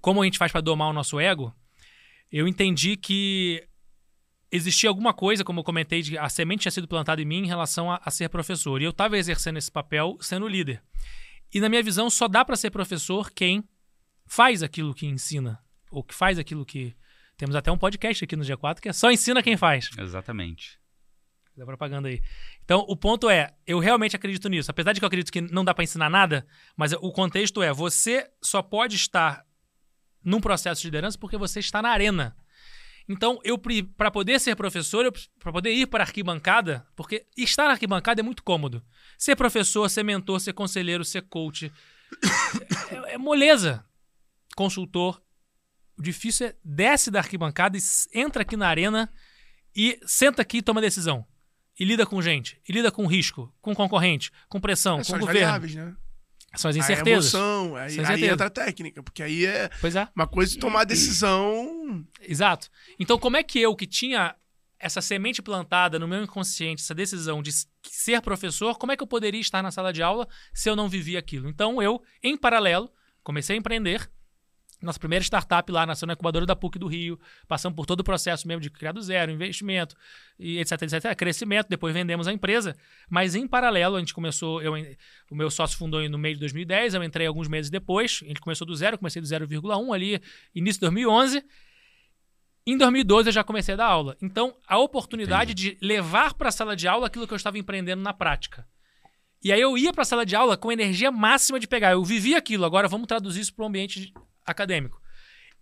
como a gente faz para domar o nosso ego, eu entendi que existia alguma coisa, como eu comentei, de a semente tinha sido plantada em mim em relação a, a ser professor. E eu estava exercendo esse papel sendo líder. E na minha visão, só dá para ser professor quem faz aquilo que ensina, ou que faz aquilo que. Temos até um podcast aqui no G4 que é só ensina quem faz. Exatamente. Da propaganda aí. Então, o ponto é, eu realmente acredito nisso. Apesar de que eu acredito que não dá para ensinar nada, mas o contexto é, você só pode estar num processo de liderança porque você está na arena. Então, eu para poder ser professor, para poder ir para a arquibancada, porque estar na arquibancada é muito cômodo. Ser professor, ser mentor, ser conselheiro, ser coach, é, é moleza. Consultor. O difícil é desce da arquibancada e entra aqui na arena e senta aqui e toma decisão. E lida com gente, e lida com risco, com concorrente, com pressão, É, com são as governo. variáveis, né? São as Aí é incertezas. emoção, aí, São aí incertezas. entra a técnica, porque aí é Pois é. uma coisa de tomar decisão. Exato. Então, como é que eu, que tinha essa semente plantada no meu inconsciente, essa decisão de ser professor, como é que eu poderia estar na sala de aula se eu não vivia aquilo? Então, eu, em paralelo, comecei a empreender. Nossa primeira startup lá nasceu na incubadora da PUC do Rio, passamos por todo o processo mesmo de criar do zero, investimento, e etc, etc, crescimento, depois vendemos a empresa, mas em paralelo a gente começou, eu, o meu sócio fundou no meio de 2010, eu entrei alguns meses depois, a gente começou do zero, comecei do 0,1 ali, início de 2011, em 2012 eu já comecei a dar aula. Então, a oportunidade de levar para a sala de aula aquilo que eu estava empreendendo na prática. E aí eu ia para a sala de aula com energia máxima de pegar. Eu vivia aquilo, agora vamos traduzir isso para o ambiente acadêmico.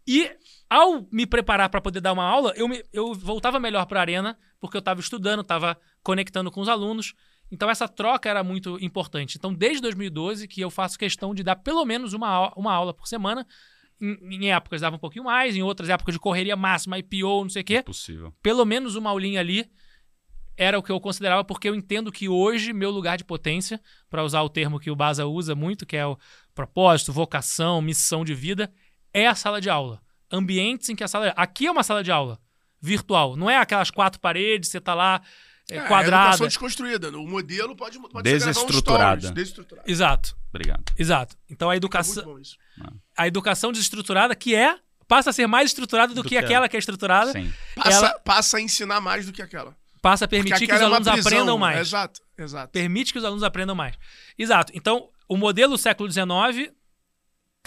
E ao me preparar para poder dar uma aula, eu, me- eu voltava melhor para a arena, porque eu estava estudando, estava conectando com os alunos. Então essa troca era muito importante. Então desde 2012 que eu faço questão de dar pelo menos uma, uma aula por semana. Em, em épocas dava um pouquinho mais, em outras épocas de correria máxima, IPO, não sei o quê Possível. pelo menos uma aulinha ali era o que eu considerava, porque eu entendo que hoje meu lugar de potência, para usar o termo que o Baza usa muito, que é o propósito, vocação, missão de vida, é a sala de aula. Ambientes em que a sala. Aqui é uma sala de aula virtual, não é aquelas quatro paredes, você tá lá é, É, a quadrada. educação desconstruída. O modelo pode, pode Desestruturada. stories, desestruturada. Exato, Obrigado. exato. Então a É educação, muito bom isso. a educação desestruturada, que é, passa a ser mais estruturada do, Do que, que aquela que é estruturada, Sim. Passa, Ela- passa a ensinar mais do que aquela. passa a permitir que os é alunos prisão. aprendam mais. Exato, exato. permite que os alunos aprendam mais. Exato. Então, o modelo século XIX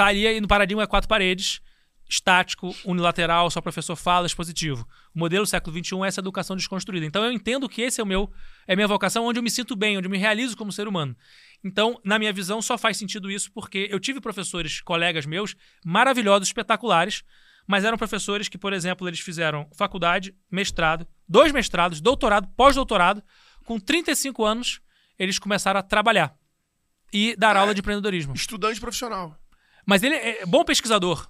ali aí no paradigma quatro paredes, estático, unilateral, só o professor fala, expositivo. O modelo século XXI é essa educação desconstruída. Então, eu entendo que esse é o meu, é a minha vocação, onde eu me sinto bem, onde eu me realizo como ser humano. Então, na minha visão, só faz sentido isso porque eu tive professores, colegas meus, maravilhosos, espetaculares, mas eram professores que, por exemplo, eles fizeram faculdade, mestrado, dois mestrados, doutorado, pós-doutorado. Com 35 anos, eles começaram a trabalhar e dar É. aula de empreendedorismo. Estudante profissional. Mas ele é bom pesquisador.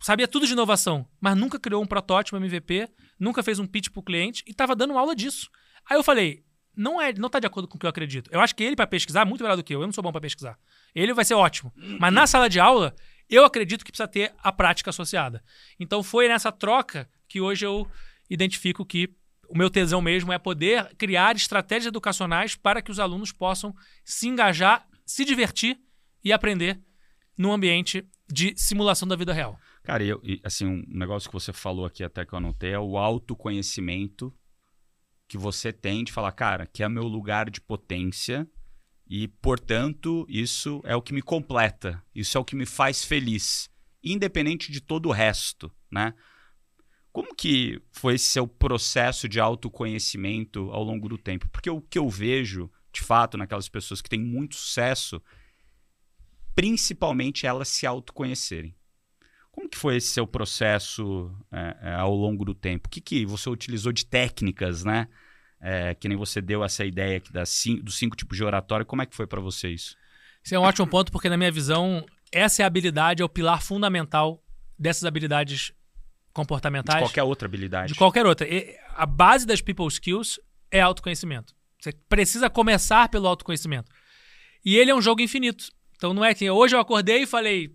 Sabia tudo de inovação, mas nunca criou um protótipo MVP, nunca fez um pitch pro cliente e tava dando aula disso. Aí eu falei, não é, não tá de acordo com o que eu acredito. Eu acho que ele para pesquisar é muito melhor do que eu. Eu não sou bom para pesquisar. Ele vai ser ótimo. Mas na sala de aula, eu acredito que precisa ter a prática associada. Então foi nessa troca que hoje eu identifico que o meu tesão mesmo é poder criar estratégias educacionais para que os alunos possam se engajar, se divertir e aprender num ambiente de simulação da vida real. Cara, eu, assim, um negócio que você falou aqui até que eu anotei é o autoconhecimento que você tem de falar, cara, que é meu lugar de potência e, portanto, isso é o que me completa, isso é o que me faz feliz, independente de todo o resto, né? Como que foi esse seu processo de autoconhecimento ao longo do tempo? Porque o que eu vejo, de fato, naquelas pessoas que têm muito sucesso, principalmente elas se autoconhecerem. Como que foi esse seu processo é, é, ao longo do tempo? O que, que você utilizou de técnicas, né? É, que nem você deu essa ideia aqui das cin- dos cinco tipos de oratório. Como é que foi para você isso? Isso é um ótimo ponto, porque na minha visão, essa é a habilidade, é o pilar fundamental dessas habilidades De comportamentais. qualquer outra habilidade. de qualquer outra. E a base das people skills é autoconhecimento. Você precisa começar pelo autoconhecimento. E ele é um jogo infinito. Então não é que hoje eu acordei e falei,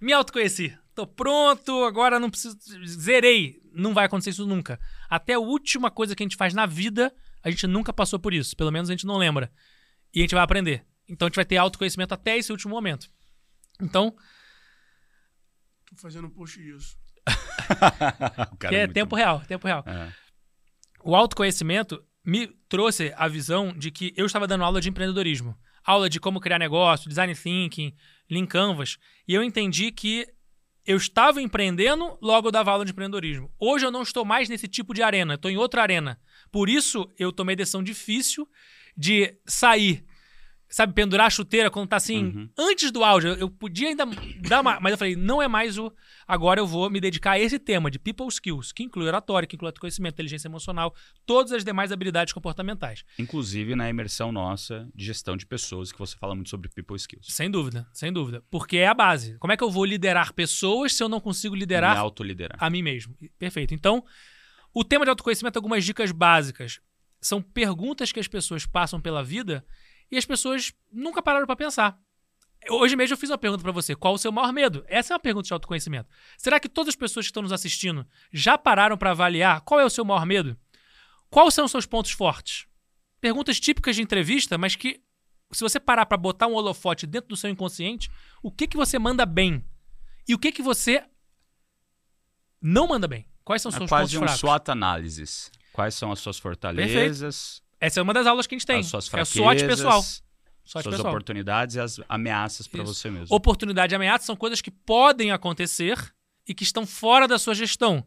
me autoconheci. Tô pronto, agora não preciso. Zerei. Não vai acontecer isso nunca. Até a última coisa que a gente faz na vida, a gente nunca passou por isso. Pelo menos a gente não lembra. E a gente vai aprender. Então a gente vai ter autoconhecimento até esse último momento. Então, Tô fazendo um post disso. O cara que é muito tempo bom. real, tempo real. É. O autoconhecimento me trouxe a visão de que eu estava dando aula de empreendedorismo. Aula de como criar negócio, design thinking, Lean Canvas. E eu entendi que eu estava empreendendo, logo eu dava aula de empreendedorismo. Hoje eu não estou mais nesse tipo de arena, estou em outra arena. Por isso eu tomei a decisão difícil de sair. Sabe, pendurar a chuteira quando tá assim, Uhum. antes do auge. Eu, podia ainda dar uma. Mas eu falei, não é mais o. Agora eu vou me dedicar a esse tema de people skills, que inclui oratória, que inclui conhecimento, inteligência emocional, todas as demais habilidades comportamentais. Inclusive na imersão nossa de gestão de pessoas, que você fala muito sobre people skills. Sem dúvida, sem dúvida. Porque é a base. Como é que eu vou liderar pessoas se eu não consigo Me liderar autoliderar. a mim mesmo? Perfeito. Então, o tema de autoconhecimento, algumas dicas básicas. São perguntas que as pessoas passam pela vida e as pessoas nunca pararam para pensar. Hoje mesmo eu fiz uma pergunta para você. Qual o seu maior medo? Essa é uma pergunta de autoconhecimento. Será que todas as pessoas que estão nos assistindo já pararam para avaliar qual é o seu maior medo? Quais são os seus pontos fortes? Perguntas típicas de entrevista, mas que se você parar para botar um holofote dentro do seu inconsciente, o que que você manda bem? E o que que você não manda bem? Quais são os É seus quase pontos um fracos? SWOT análises. Quais são as suas fortalezas, Essa é uma das aulas que a gente tem. as suas é SWOT pessoal. SWOT suas pessoal. oportunidades e as ameaças para você mesmo. Oportunidade e ameaça são coisas que podem acontecer e que estão fora da sua gestão.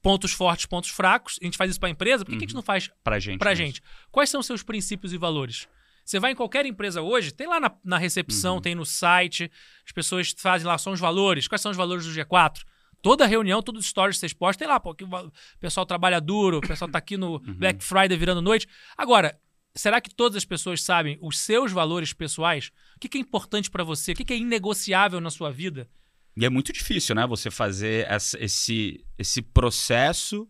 Pontos fortes, pontos fracos. A gente faz isso para a empresa, por que, que a gente não faz Pra gente. mesmo. gente? Quais são os seus princípios e valores? Você vai em qualquer empresa hoje, tem lá na, na recepção, Uhum. tem no site, as pessoas fazem lá, são os valores. Quais são os valores do G4? Toda reunião, todos os stories que vocês postam, tem lá, pô, que o pessoal trabalha duro, o pessoal tá aqui no Uhum. Black Friday virando noite. Agora, será que todas as pessoas sabem os seus valores pessoais? O que, que é importante pra você? O que, que é inegociável na sua vida? E é muito difícil, né? Você fazer essa- esse, esse processo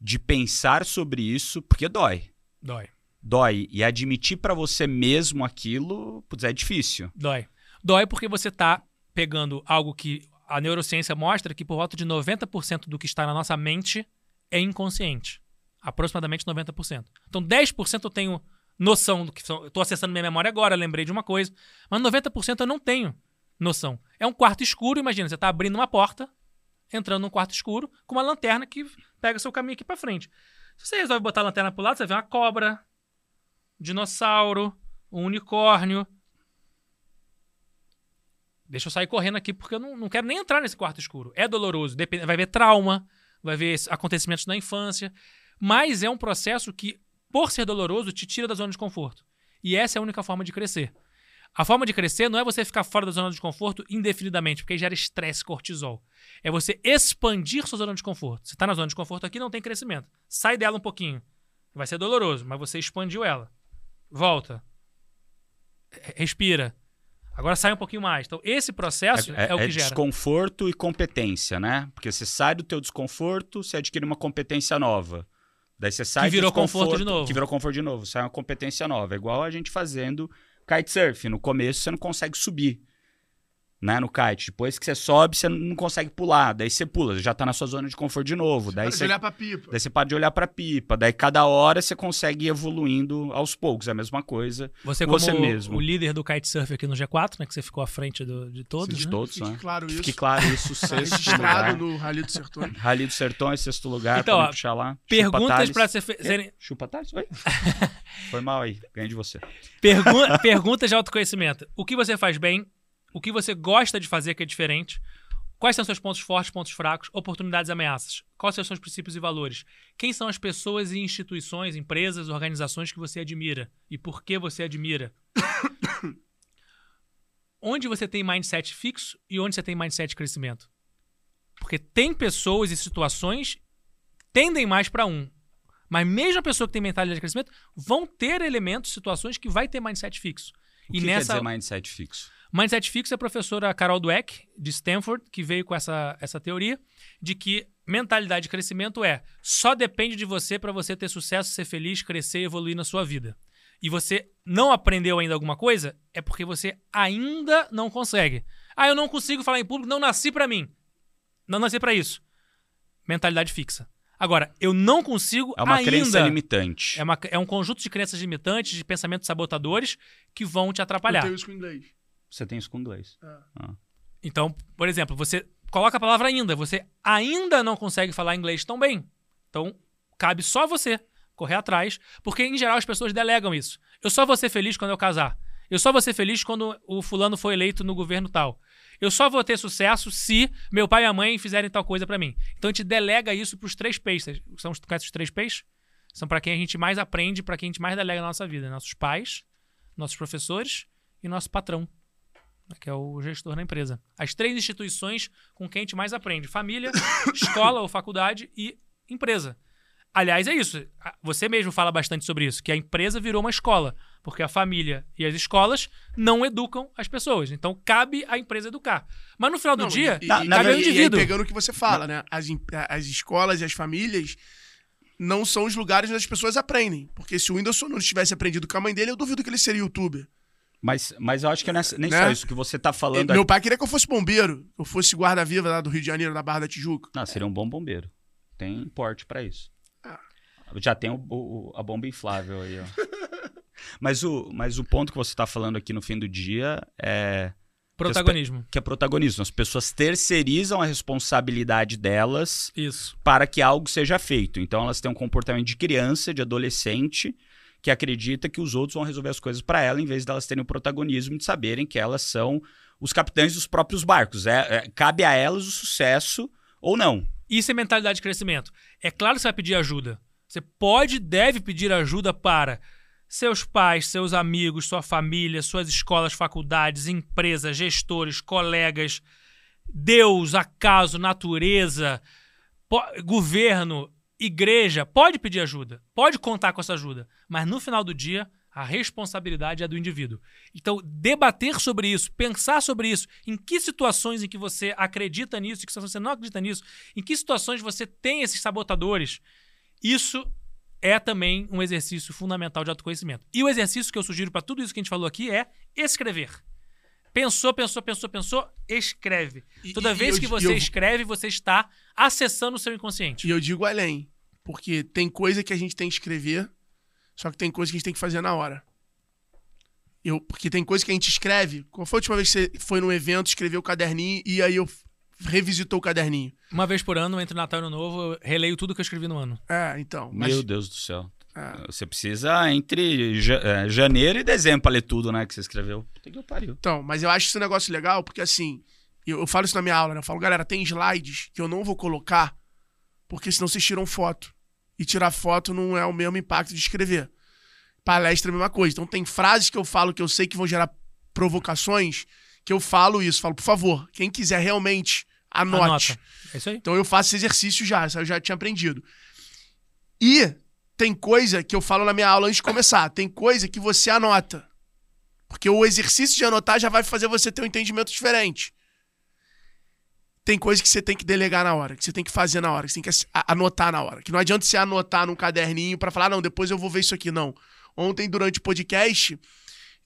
de pensar sobre isso, porque dói. Dói. Dói. E admitir pra você mesmo aquilo, putz, é difícil. Dói. Dói porque você tá pegando algo que a neurociência mostra que por volta de 90% do que está na nossa mente é inconsciente. Aproximadamente 90%. Então 10% eu tenho noção do que são. Tô acessando minha memória agora, lembrei de uma coisa. Mas 90% eu não tenho noção. É um quarto escuro, imagina, você tá abrindo uma porta, entrando num quarto escuro, com uma lanterna que pega seu caminho aqui pra frente. Se você resolve botar a lanterna pro lado, você vê uma cobra, um dinossauro, um unicórnio. Deixa eu sair correndo aqui porque eu não, não quero nem entrar nesse quarto escuro. É doloroso. depende- vai ver trauma, vai ver acontecimentos na infância. Mas é um processo que, por ser doloroso, te tira da zona de conforto. E essa é a única forma de crescer. A forma de crescer não é você ficar fora da zona de conforto indefinidamente, porque aí gera estresse, cortisol. É você expandir sua zona de conforto. Você está na zona de conforto aqui, não tem crescimento. Sai dela um pouquinho. Vai ser doloroso, mas você expandiu ela. Volta. Respira. Agora sai um pouquinho mais. Então, esse processo é, é, é o que é gera. desconforto e competência, né? Porque você sai do teu desconforto, você adquire uma competência nova. Daí você sai que virou conforto de novo. Que virou conforto de novo. Sai uma competência nova. É igual a gente fazendo kitesurf. No começo você não consegue subir né, no kite. Depois que você sobe, você não consegue pular. Daí você pula, já tá na sua zona de conforto de novo. Você daí pode você olhar pra pipa. Daí você pode olhar pra pipa. Daí cada hora você consegue ir evoluindo aos poucos. É a mesma coisa. Você, com como você mesmo. o líder do kitesurf aqui no G4, né? Que você ficou à frente do- de todos, de né? todos, Fique né? claro isso. Fique claro isso, Tá sexto lugar. no Rally do Sertões. Rally do Sertões, sexto lugar, Então, ó, puxar lá. Perguntas para ser Quê? serem... Chupa Thales? Oi? Foi mal aí, ganhei de você. Pergun- perguntas de autoconhecimento. O que você faz bem? O que você gosta de fazer que é diferente? Quais são seus pontos fortes, pontos fracos, oportunidades e ameaças? Quais são seus princípios e valores? Quem são as pessoas e instituições, empresas, organizações que você admira? E por que você admira? onde você tem mindset fixo e onde você tem mindset de crescimento? Porque tem pessoas e situações que tendem mais para um. Mas mesmo a pessoa que tem mentalidade de crescimento vão ter elementos, situações que vai ter mindset fixo. O e que nessa quer dizer mindset fixo? Mindset fixo é a professora Carol Dweck, de Stanford, que veio com essa, essa teoria de que mentalidade de crescimento é só depende de você para você ter sucesso, ser feliz, crescer e evoluir na sua vida. E você não aprendeu ainda alguma coisa, é porque você ainda não consegue. Ah, eu não consigo falar em público, não nasci para mim. Não nasci para isso. Mentalidade fixa. Agora, eu não consigo É uma ainda. crença limitante. É, uma- é um conjunto de crenças limitantes, de pensamentos sabotadores que vão te Eu atrapalhar. tenho isso com inglês. Você tem isso com inglês. Então, por exemplo, você coloca a palavra ainda, você ainda não consegue falar inglês tão bem. Então, cabe só você correr atrás, porque em geral as pessoas delegam isso. Eu só vou ser feliz quando eu casar. Eu só vou ser feliz quando o fulano for eleito no governo tal. Eu só vou ter sucesso se meu pai e a mãe fizerem tal coisa pra mim. Então a gente delega isso pros três peixes. São os, os três peixes? São pra quem a gente mais aprende, pra quem a gente mais delega na nossa vida. Nossos pais, nossos professores e nosso patrão que é o gestor da empresa. As três instituições com quem a gente mais aprende: família, escola ou faculdade e empresa. Aliás, é isso. Você mesmo fala bastante sobre isso, que a empresa virou uma escola, porque a família e as escolas não educam as pessoas. Então, cabe à empresa educar. Mas no final do Não, dia, e- na- e- na cabe ao e- e indivíduo. pegando o que você fala, né? As, as escolas e as famílias não são os lugares onde as pessoas aprendem. Porque se o Whindersson não tivesse aprendido com a mãe dele, eu duvido que ele seria youtuber. Mas, mas eu acho que não é nem Né? só isso que você tá falando Ele- meu pai queria que eu fosse bombeiro, que eu fosse guarda-viva lá do Rio de Janeiro, da Barra da Tijuca. Não, seria um bom bombeiro. Tem porte pra isso. Ah. Já tem o- o- a bomba inflável aí, ó. mas, o, mas o ponto que você tá falando aqui no fim do dia é Protagonismo. que é protagonismo. As pessoas terceirizam a responsabilidade delas Isso. para que algo seja feito. Então elas têm um comportamento de criança, de adolescente, que acredita que os outros vão resolver as coisas para ela, em vez delas terem o protagonismo de saberem que elas são os capitães dos próprios barcos. É, é- cabe a elas o sucesso ou não. Isso é mentalidade de crescimento. É claro que você vai pedir ajuda. Você pode e deve pedir ajuda para seus pais, seus amigos, sua família, suas escolas, faculdades, empresas, gestores, colegas, Deus, acaso, natureza, governo, igreja. Pode pedir ajuda. Pode contar com essa ajuda. Mas no final do dia, a responsabilidade é do indivíduo. Então, debater sobre isso, pensar sobre isso, em que situações em que você acredita nisso, em que situações você não acredita nisso, em que situações você tem esses sabotadores, isso é também um exercício fundamental de autoconhecimento. E o exercício que eu sugiro para tudo isso que a gente falou aqui é escrever. Pensou, pensou, pensou, pensou, escreve. Toda e- vez e que eu- você eu- escreve, você está acessando o seu inconsciente. E eu digo além. Porque tem coisa que a gente tem que escrever, só que tem coisa que a gente tem que fazer na hora. Eu, porque tem coisa que a gente escreve. Qual foi a última vez que você foi num evento, escreveu o caderninho e aí eu revisitou o caderninho? Uma vez por ano, entre Natal e Ano Novo, eu releio tudo que eu escrevi no ano. É, então. Mas, Meu Deus do céu. é. Você precisa entre é, janeiro e dezembro pra ler tudo, né? Que você escreveu. Puta que pariu. Então, mas eu acho esse negócio legal porque assim, eu, eu falo isso na minha aula, né? Eu falo, galera, tem slides que eu não vou colocar porque senão vocês tiram foto. E tirar foto não é o mesmo impacto de escrever. Palestra é a mesma coisa. Então tem frases que eu falo que eu sei que vão gerar provocações que eu falo isso. Falo, por favor, quem quiser realmente, anote. Anota. É isso aí. Então eu faço esse exercício já, isso eu já tinha aprendido. E tem coisa que eu falo na minha aula antes de começar. Tem coisa que você anota. Porque o exercício de anotar já vai fazer você ter um entendimento diferente. Tem coisa que você tem que delegar na hora, que você tem que fazer na hora, que você tem que anotar na hora. Que não adianta você anotar num caderninho pra falar, "Ah, não, depois eu vou ver isso aqui, não. Ontem, durante o podcast,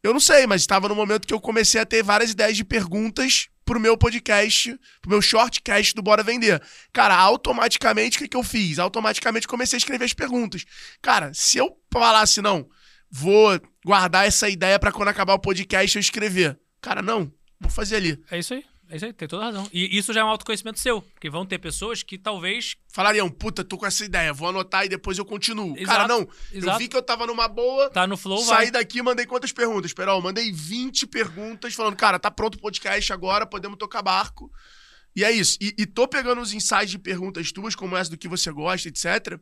eu não sei, mas estava no momento que eu comecei a ter várias ideias de perguntas pro meu podcast, pro meu shortcast do Bora Vender. Cara, automaticamente, o que, que eu fiz? Automaticamente comecei a escrever as perguntas. Cara, se eu falasse, não, vou guardar essa ideia pra quando acabar o podcast eu escrever. Cara, não, vou fazer ali. É isso aí. É isso aí, tem toda razão. E isso já é um autoconhecimento seu. Porque vão ter pessoas que talvez. Falariam, puta, tô com essa ideia, vou anotar e depois eu continuo. Exato, Cara, não, eu exato. vi que eu tava numa boa, Tá no flow, saí vai. daqui mandei quantas perguntas? Perol, mandei 20 perguntas falando, cara, tá pronto o podcast agora, podemos tocar barco. E é isso. E, e tô pegando os insights de perguntas tuas, como essa do que você gosta, etc.,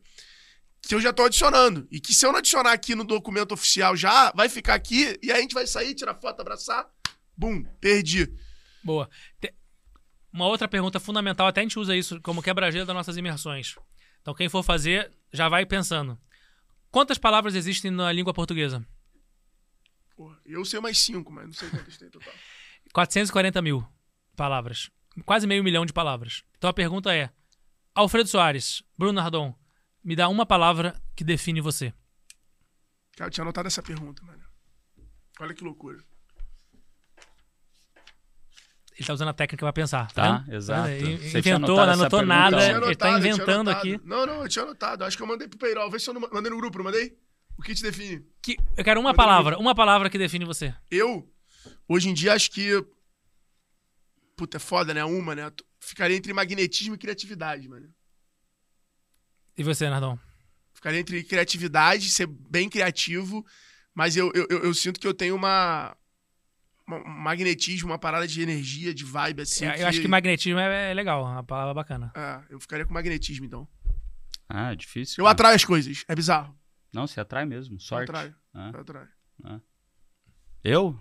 que eu já tô adicionando. E que se eu não adicionar aqui no documento oficial já, vai ficar aqui, e a gente vai sair, tirar foto, abraçar, bum, perdi. Boa. Te- Uma outra pergunta fundamental, até a gente usa isso como quebra-gelo das nossas imersões. Então, quem for fazer, já vai pensando. Quantas palavras existem na língua portuguesa? Porra, eu sei mais cinco, mas não sei quantas tem total. 440 mil palavras. Quase meio milhão de palavras. Então a pergunta é: Alfredo Soares, Bruno Nardon, me dá uma palavra que define você. Cara, eu tinha anotado essa pergunta, mano. Olha que loucura. Ele tá usando a técnica pra pensar. Tá, vendo? exato. Ele tinha Inventou, anotado não anotou nada. Tinha Ele tá inventando anotado. aqui. Não, não, eu tinha anotado. Acho que eu mandei pro Peirol. Vê se eu não mandei no grupo, não mandei? O que te define? Que- eu quero uma Manda palavra, uma palavra que define você. Eu, hoje em dia, acho que. Puta, é foda, né? Uma, né? Ficaria entre magnetismo e criatividade, mano. E você, Nardon? Ficaria entre criatividade, ser bem criativo, mas eu, eu, eu, eu sinto que eu tenho uma. Magnetismo, uma parada de energia, de vibe, assim. eu, eu acho que magnetismo é, é legal, uma palavra bacana. É, eu ficaria com magnetismo, então. Ah, difícil. Eu cara. atraio as coisas, é bizarro. Não, você atrai mesmo. Eu Sorte. atraio, Ah. eu atraio. Eu?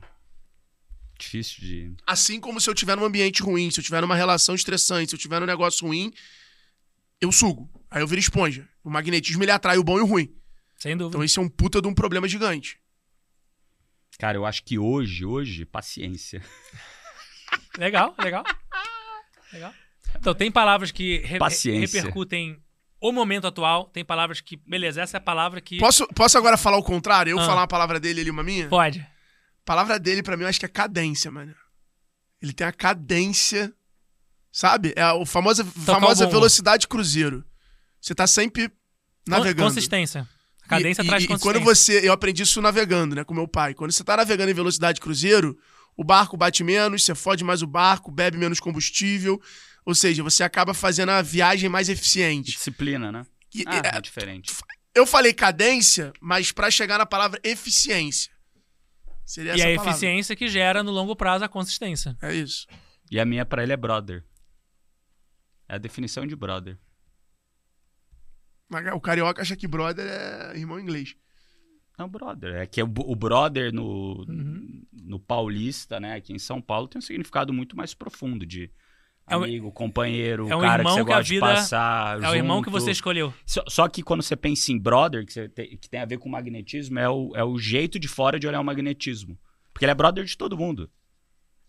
Difícil de. Assim como se eu tiver num ambiente ruim, se eu tiver numa relação estressante, se eu tiver num negócio ruim, eu sugo. Aí eu viro esponja. O magnetismo ele atrai o bom e o ruim. Sem dúvida. Então esse é um puta de um problema gigante. Cara, eu acho que hoje, hoje, paciência. Legal, legal. Legal. Então, tem palavras que re- Paciência. repercutem o momento atual, tem palavras que, beleza, essa é a palavra que Posso, posso agora falar o contrário? Eu Ah. falar uma palavra dele e ele uma minha? pode. A palavra dele, pra mim, eu acho que é cadência, mano. Ele tem a cadência, sabe? É a famosa, famosa velocidade cruzeiro. Você tá sempre navegando. Consistência. Cadência e, traz e, e quando você. Eu aprendi isso navegando, né? Com meu pai. Quando você tá navegando em velocidade cruzeiro, o barco bate menos, você fode mais o barco, bebe menos combustível. Ou seja, você acaba fazendo a viagem mais eficiente. Disciplina, né? E- Ah, é- é diferente. eu falei cadência, mas pra chegar na palavra eficiência. Seria E essa a palavra. eficiência que gera no longo prazo a consistência. É isso. E a minha pra ele é brother. É a definição de brother. Mas O carioca acha que brother é irmão inglês. Não, brother. É que o, o brother no, Uhum. no paulista, né? Aqui em São Paulo tem um significado muito mais profundo de É um- amigo, companheiro, é um cara que irmão você que a gosta de vida- passar É o irmão que junto. você escolheu. Só, só que quando você pensa em brother, que, você tem, que tem a ver com magnetismo, é o, é o jeito de fora de olhar o magnetismo. Porque ele é brother de todo mundo.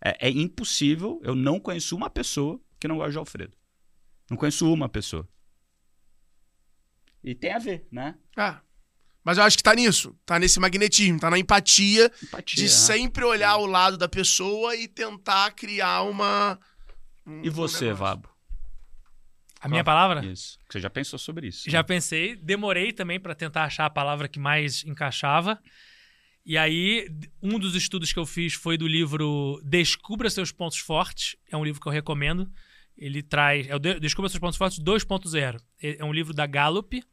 É, é impossível, eu não conheço uma pessoa que não gosta de Alfredo. Não conheço uma pessoa. E tem a ver, né? Ah. Mas eu acho que tá nisso. Tá nesse magnetismo, tá na empatia Empatia. de né? sempre olhar o lado da pessoa e tentar criar uma. um- E um você, negócio. Vabo? A minha palavra? Isso. Você já pensou sobre isso? Já né? pensei, demorei também para tentar achar a palavra que mais encaixava. E aí, um dos estudos que eu fiz foi do livro Descubra Seus Pontos Fortes. É um livro que eu recomendo. Ele traz. É o De- Descubra Seus Pontos Fortes 2.0. É é um livro da Gallup,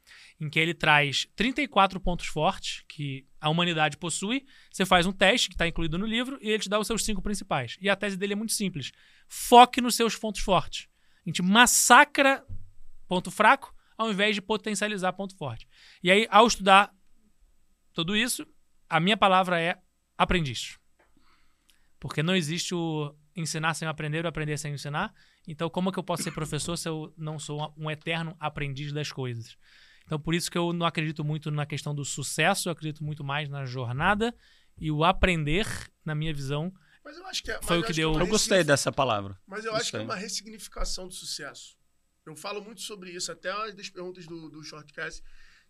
em que ele traz 34 pontos fortes que a humanidade possui. Você faz um teste que está incluído no livro e ele te dá os seus cinco principais. E a tese dele é muito simples. Foque nos seus pontos fortes. A gente massacra ponto fraco ao invés de potencializar ponto forte. E aí, ao estudar tudo isso, a minha palavra é aprendiz. Porque não existe o ensinar sem aprender ou aprender sem ensinar. Então, como é que eu posso ser professor se eu não sou um eterno aprendiz das coisas? Então, por isso que eu não acredito muito na questão do sucesso, eu acredito muito mais na jornada e o aprender, na minha visão, Mas eu acho que é, Foi mas o que deu- é uma Eu gostei dessa palavra. Mas eu acho que é Gostei. uma ressignificação do sucesso. Eu falo muito sobre isso, até uma das perguntas do, do Shortcast,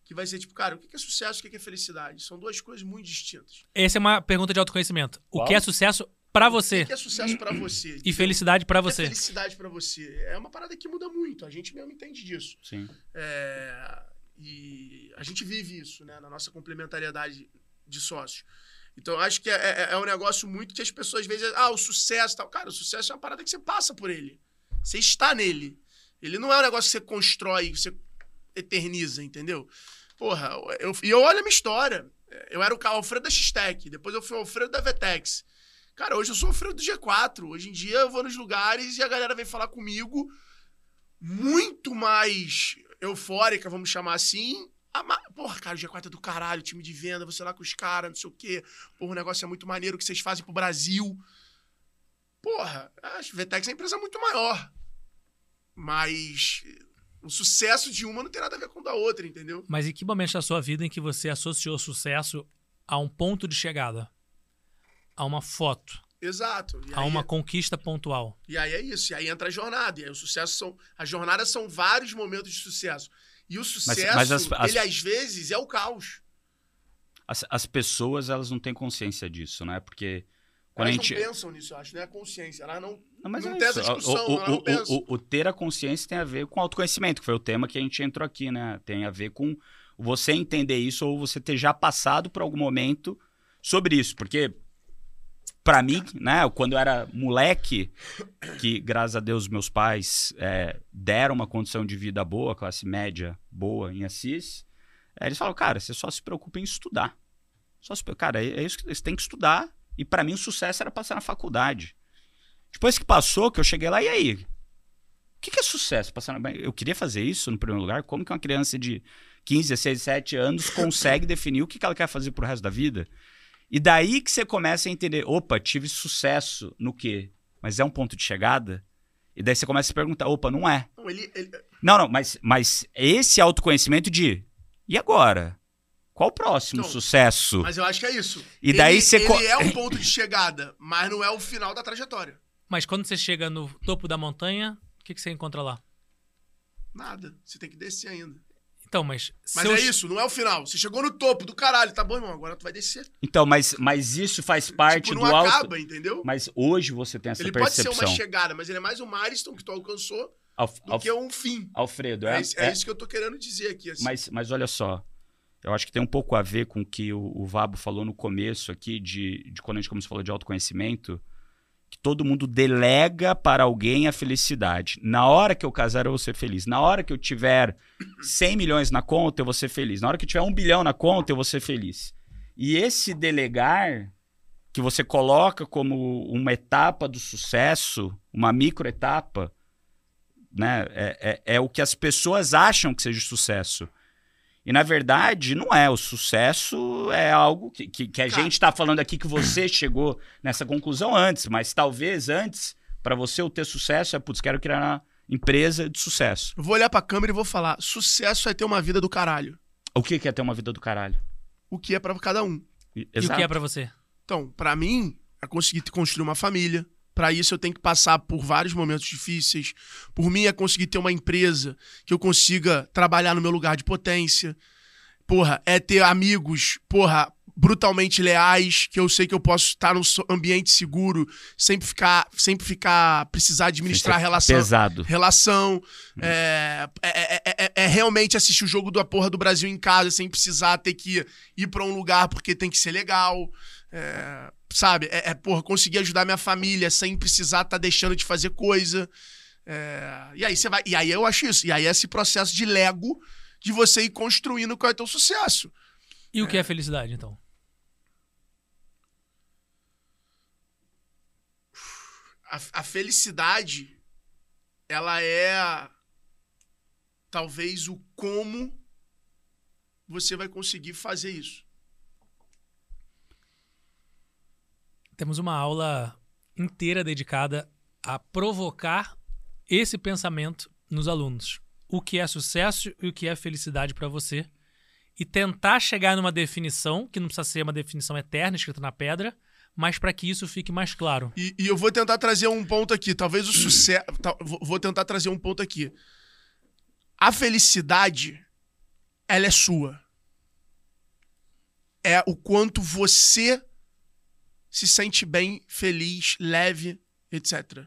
que vai ser tipo, cara, o que é sucesso e o que é felicidade? São duas coisas muito distintas. essa é uma pergunta de autoconhecimento. O Qual? que é sucesso pra O você que é sucesso pra você? e felicidade pra O que é você? felicidade pra você? É uma parada que muda muito, a gente mesmo entende disso. Sim. É, e a gente vive isso, né, na nossa complementariedade de sócios. Então, eu acho que é, é- é um negócio muito que as pessoas às vezes. Ah, o sucesso e tal. Cara, o sucesso é uma parada que você passa por ele. Você está nele. Ele não é um negócio que você constrói, que você eterniza, entendeu? Porra, eu, e eu olho a minha história. Eu era o Alfredo da X-Tech, depois eu fui o Alfredo da Vetex. Cara, hoje eu sou o Alfredo do G4. Hoje em dia eu vou nos lugares e a galera vem falar comigo muito mais eufórica, vamos chamar assim. Porra, cara, o G4 é do caralho, time de venda, você lá com os caras, não sei o quê. Porra, o negócio é muito maneiro que vocês fazem pro Brasil. Porra, a Vetex é uma empresa muito maior. Mas o sucesso de uma não tem nada a ver com o da outra, entendeu? Mas em que momento da sua vida em que você associou sucesso a um ponto de chegada? A uma foto? Exato. E A aí- uma conquista pontual? E aí é isso. E aí entra a jornada. E aí o sucesso são. As jornadas são vários momentos de sucesso. E o sucesso, mas as- as- ele às vezes é o caos. As, as pessoas, elas não têm consciência disso, né? Porque quando Elas a gente... não pensam nisso, eu acho, não é a consciência. Elas não. Não, mas Não é tem isso. essa discussão, o, ela não o- pensa. o- o ter a consciência tem a ver com autoconhecimento, que foi o tema que a gente entrou aqui, né? Tem a ver com você entender isso ou você ter já passado por algum momento sobre isso. Porque, pra mim, né, quando eu era moleque, que graças a Deus meus pais é, deram uma condição de vida boa, classe média boa em Assis, é, eles falaram, cara, você só se preocupa em estudar. Só se, cara, é, é isso que você tem que estudar. E pra mim o sucesso era passar na faculdade. Depois que passou, que eu cheguei lá, e aí? O que, que é sucesso? Passar na... Eu queria fazer isso no primeiro lugar. Como que uma criança de 15, 16, 17 anos consegue definir o que, que ela quer fazer pro resto da vida? E daí que você começa a entender, opa, tive sucesso no quê? Mas é um ponto de chegada? E daí você começa a se perguntar, opa, não é. Não, ele, ele- Não, não, mas, mas esse autoconhecimento de, e agora? Qual o próximo Não, sucesso? Mas eu acho que é isso. E daí ele, você Ele é um ponto de chegada, mas não é o final da trajetória. Mas quando você chega no topo da montanha, o que, que você encontra lá? Nada. Você tem que descer ainda. Então, mas. Mas se eu- é isso, não é o final. Você chegou no topo do caralho, tá bom, irmão? Agora tu vai descer. Então, mas, mas isso faz parte tipo, do não alto. acaba, entendeu? Mas hoje você tem essa ele pode ser percepção. uma chegada, mas ele é mais um milestone que tu alcançou Alf- do Alf- que um fim. Alfredo, É, é, isso- é é- isso que eu tô querendo dizer aqui. Assim. mas, mas olha só. Eu acho que tem um pouco a ver com o que o, o Vabo falou no começo aqui, de, de quando a gente começou a falar de autoconhecimento, todo mundo delega para alguém a felicidade. Na hora que eu casar, eu vou ser feliz. Na hora que eu tiver 100 milhões na conta, eu vou ser feliz. Na hora que eu tiver um bilhão na conta, eu vou ser feliz. E esse delegar, que você coloca como uma etapa do sucesso, uma microetapa, né? É, é, é o que as pessoas acham que seja sucesso. E na verdade, não é. O sucesso é algo que, que, que a Cara. gente está falando aqui que você chegou nessa conclusão antes, mas talvez antes, para você o ter sucesso, é, putz, quero criar uma empresa de sucesso. Eu vou olhar pra câmera e vou falar: sucesso é ter uma vida do caralho. O que que é ter uma vida do caralho? O que é pra cada um. E- E o que é pra você? Então, pra mim, é conseguir construir uma família. Pra isso, eu tenho que passar por vários momentos difíceis. Por mim, é conseguir ter uma empresa que eu consiga trabalhar no meu lugar de potência. Porra, é ter amigos, porra, brutalmente leais, que eu sei que eu posso estar num ambiente seguro, sempre ficar, sempre ficar, precisar administrar ser relação Pesado. relação. É, é, é- é- é realmente assistir o jogo da porra do Brasil em casa sem precisar ter que ir pra um lugar porque tem que ser legal. É, sabe? É, é, porra, conseguir ajudar minha família sem precisar estar deixando de fazer coisa. É, e aí você vai. E aí eu acho isso. E aí é esse processo de Lego de você ir construindo qual é o teu sucesso. E o que é felicidade, então? a, a felicidade, ela é talvez o como você vai conseguir fazer isso. Temos uma aula inteira dedicada a provocar esse pensamento nos alunos. O que é sucesso e o que é felicidade para você. E tentar chegar numa definição, que não precisa ser uma definição eterna, escrita na pedra, mas para que isso fique mais claro. E, e eu vou tentar trazer um ponto aqui. Talvez o sucesso. vou- Vou tentar trazer um ponto aqui. A felicidade, ela é sua. É o quanto você se sente bem, feliz, leve, etc.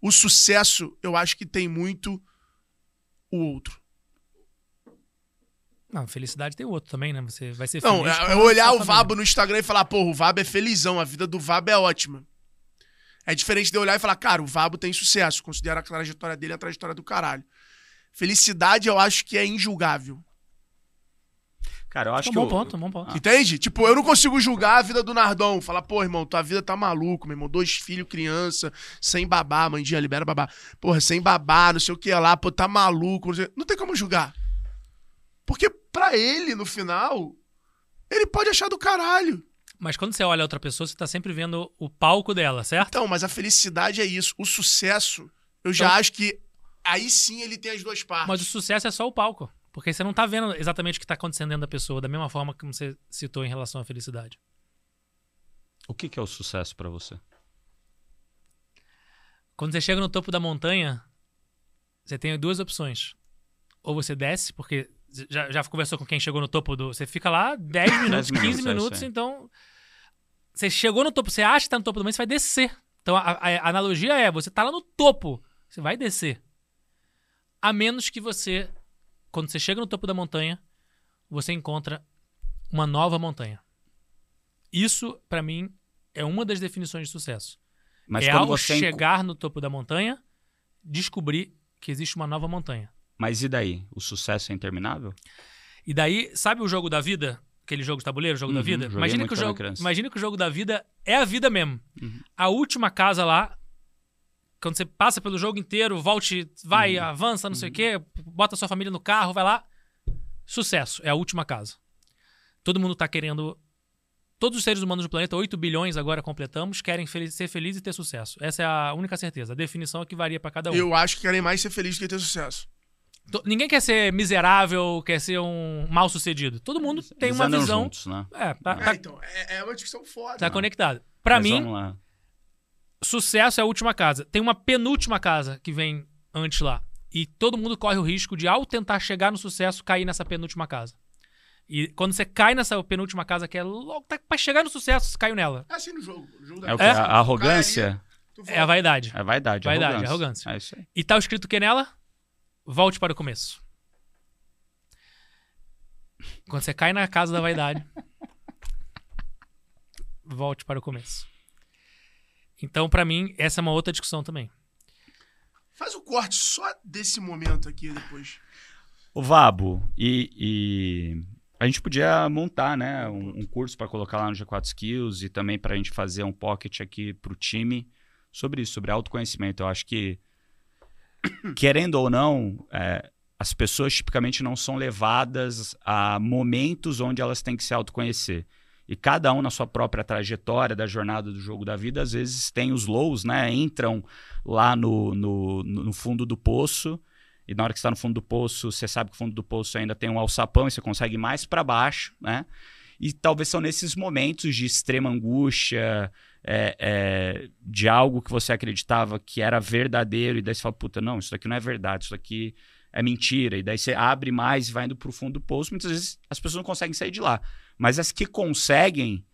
O sucesso, eu acho que tem muito o outro. Não, felicidade tem outro também, né? Você vai ser Não, feliz. é- eu a olhar o. Vabo no Instagram e falar, porra, o Vabo é felizão, a vida do Vabo é ótima. É diferente de eu olhar e falar, cara, o Vabo tem sucesso, considero a trajetória dele a trajetória do caralho. Felicidade eu acho que é injulgável. Cara, eu acho É um que. bom o- ponto, um bom ponto. Entende? Tipo, eu não consigo julgar a vida do Nardon. Falar, pô, irmão, tua vida tá maluco, meu irmão. Dois filhos, criança, sem babá, mãe dia, libera babá. Porra, sem babá, não sei o que lá, pô, tá maluco. Não, sei- não tem como julgar. Porque pra ele, no final, ele pode achar do caralho. Mas quando você olha a outra pessoa, você tá sempre vendo o palco dela, certo? Então, mas a felicidade é isso. O sucesso, eu já Então- acho que aí sim ele tem as duas partes. Mas o sucesso é só o palco. Porque você não tá vendo exatamente o que tá acontecendo dentro da pessoa, da mesma forma que você citou em relação à felicidade. O que, que é o sucesso pra você? Quando você chega no topo da montanha, você tem duas opções. Ou você desce, porque já, já conversou com quem chegou no topo do. Você fica lá 10 minutos, 15 minutos, é minutos, então. Você chegou no topo, você acha que tá no topo do monte, você vai descer. Então a, a- a analogia é: você tá lá no topo, você vai descer. A menos que você, quando você chega no topo da montanha, você encontra uma nova montanha. Isso, pra mim, é uma das definições de sucesso Mas é ao enco- chegar no topo da montanha, descobrir que existe uma nova montanha. Mas e daí? O sucesso é interminável? E daí, sabe o jogo da vida? Aquele jogo de tabuleiro, o jogo da Uhum, vida? joguei Imagina que, o jogo, imagina que o jogo da vida é a vida mesmo. Uhum. A última casa lá, quando você passa pelo jogo inteiro, volte, vai, Uhum. avança, não sei o quê, bota sua família no carro, vai lá. Sucesso, é a última casa. Todo mundo tá querendo. Todos os seres humanos do planeta, 8 bilhões agora completamos, querem fel- ser felizes e ter sucesso. Essa é a única certeza. A definição é que varia pra cada um. Eu acho que querem mais ser feliz do que ter sucesso. Ninguém quer ser miserável, quer ser um mal sucedido. Todo mundo tem Eles uma visão. juntos, né? É, tá, É, tá- então, é, é uma discussão foda. tá conectado. Pra Mas mim, Vamos lá. Sucesso é a última casa. Tem uma penúltima casa que vem antes lá. E todo mundo corre o risco de, ao tentar chegar no sucesso, cair nessa penúltima casa. E quando você cai nessa penúltima casa, que é logo tá pra chegar no sucesso, você caiu nela. É assim no jogo. No jogo da É o que? vida. A a arrogância? É a vaidade. É vaidade. Vaidade, arrogância. arrogância. É isso aí. E tá escrito o que nela? Volte para o começo. Quando você cai na casa da vaidade, volte para o começo. Então, pra mim, essa é uma outra discussão também. Faz o corte só desse momento aqui depois. O Vabo, e, e a gente podia montar, né, um, um curso para colocar lá no G4 Skills e também para a gente fazer um pocket aqui para o time sobre isso, sobre autoconhecimento. Eu acho que, querendo ou não, é, as pessoas tipicamente não são levadas a momentos onde elas têm que se autoconhecer. E cada um na sua própria trajetória da jornada do jogo da vida, às vezes tem os lows, né? Entram lá no, no, no fundo do poço e na hora que está no fundo do poço, você sabe que o fundo do poço ainda tem um alçapão e você consegue ir mais para baixo, né? E talvez são nesses momentos de extrema angústia, é, é, de algo que você acreditava que era verdadeiro, e daí você fala, puta, não, isso daqui não é verdade, isso daqui é mentira. E daí você abre mais e vai indo pro fundo do poço. Muitas vezes as pessoas não conseguem sair de lá. Mas as que conseguem,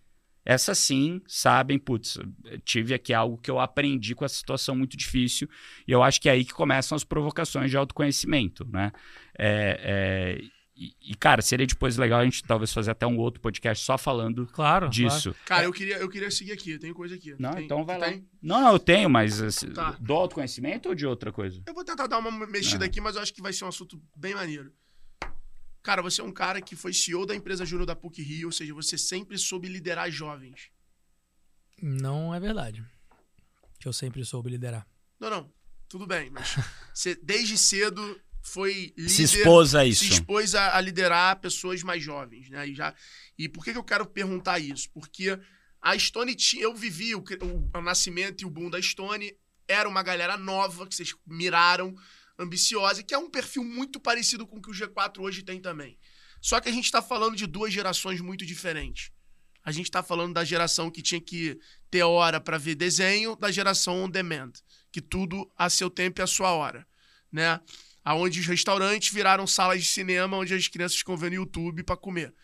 essas sim sabem, putz, tive aqui algo que eu aprendi com essa situação muito difícil. E eu acho que é aí que começam as provocações de autoconhecimento, né? É, é, e, e, cara, seria depois legal a gente talvez fazer até um outro podcast só falando Claro. disso. Cara, eu queria, eu queria seguir aqui. Eu tenho coisa aqui. Não, Tem- então vai lá. tem? Não, não, eu tenho, mas assim, Tá. do autoconhecimento ou de outra coisa? Eu vou tentar dar uma mexida Ah. aqui, mas eu acho que vai ser um assunto bem maneiro. Cara, você é um cara que foi CEO da empresa Júnior da PUC Rio, ou seja, você sempre soube liderar jovens. Não é verdade. Que eu sempre soube liderar. Não, não. Tudo bem, mas você desde cedo foi líder. Se expôs a se isso. expôs a, a liderar pessoas mais jovens, né? E, já, e por que, que eu quero perguntar isso? Porque A Stone tinha. Eu vivi o, o, o nascimento e o boom da Stone. Era uma galera nova que vocês miraram, ambiciosa, que é um perfil muito parecido com o que o G4 hoje tem também. Só que a gente está falando de duas gerações muito diferentes. A gente está falando da geração que tinha que ter hora para ver desenho, da geração on demand, que tudo a seu tempo e a sua hora, né? Aonde os restaurantes viraram salas de cinema onde as crianças ficam vendo YouTube para comer.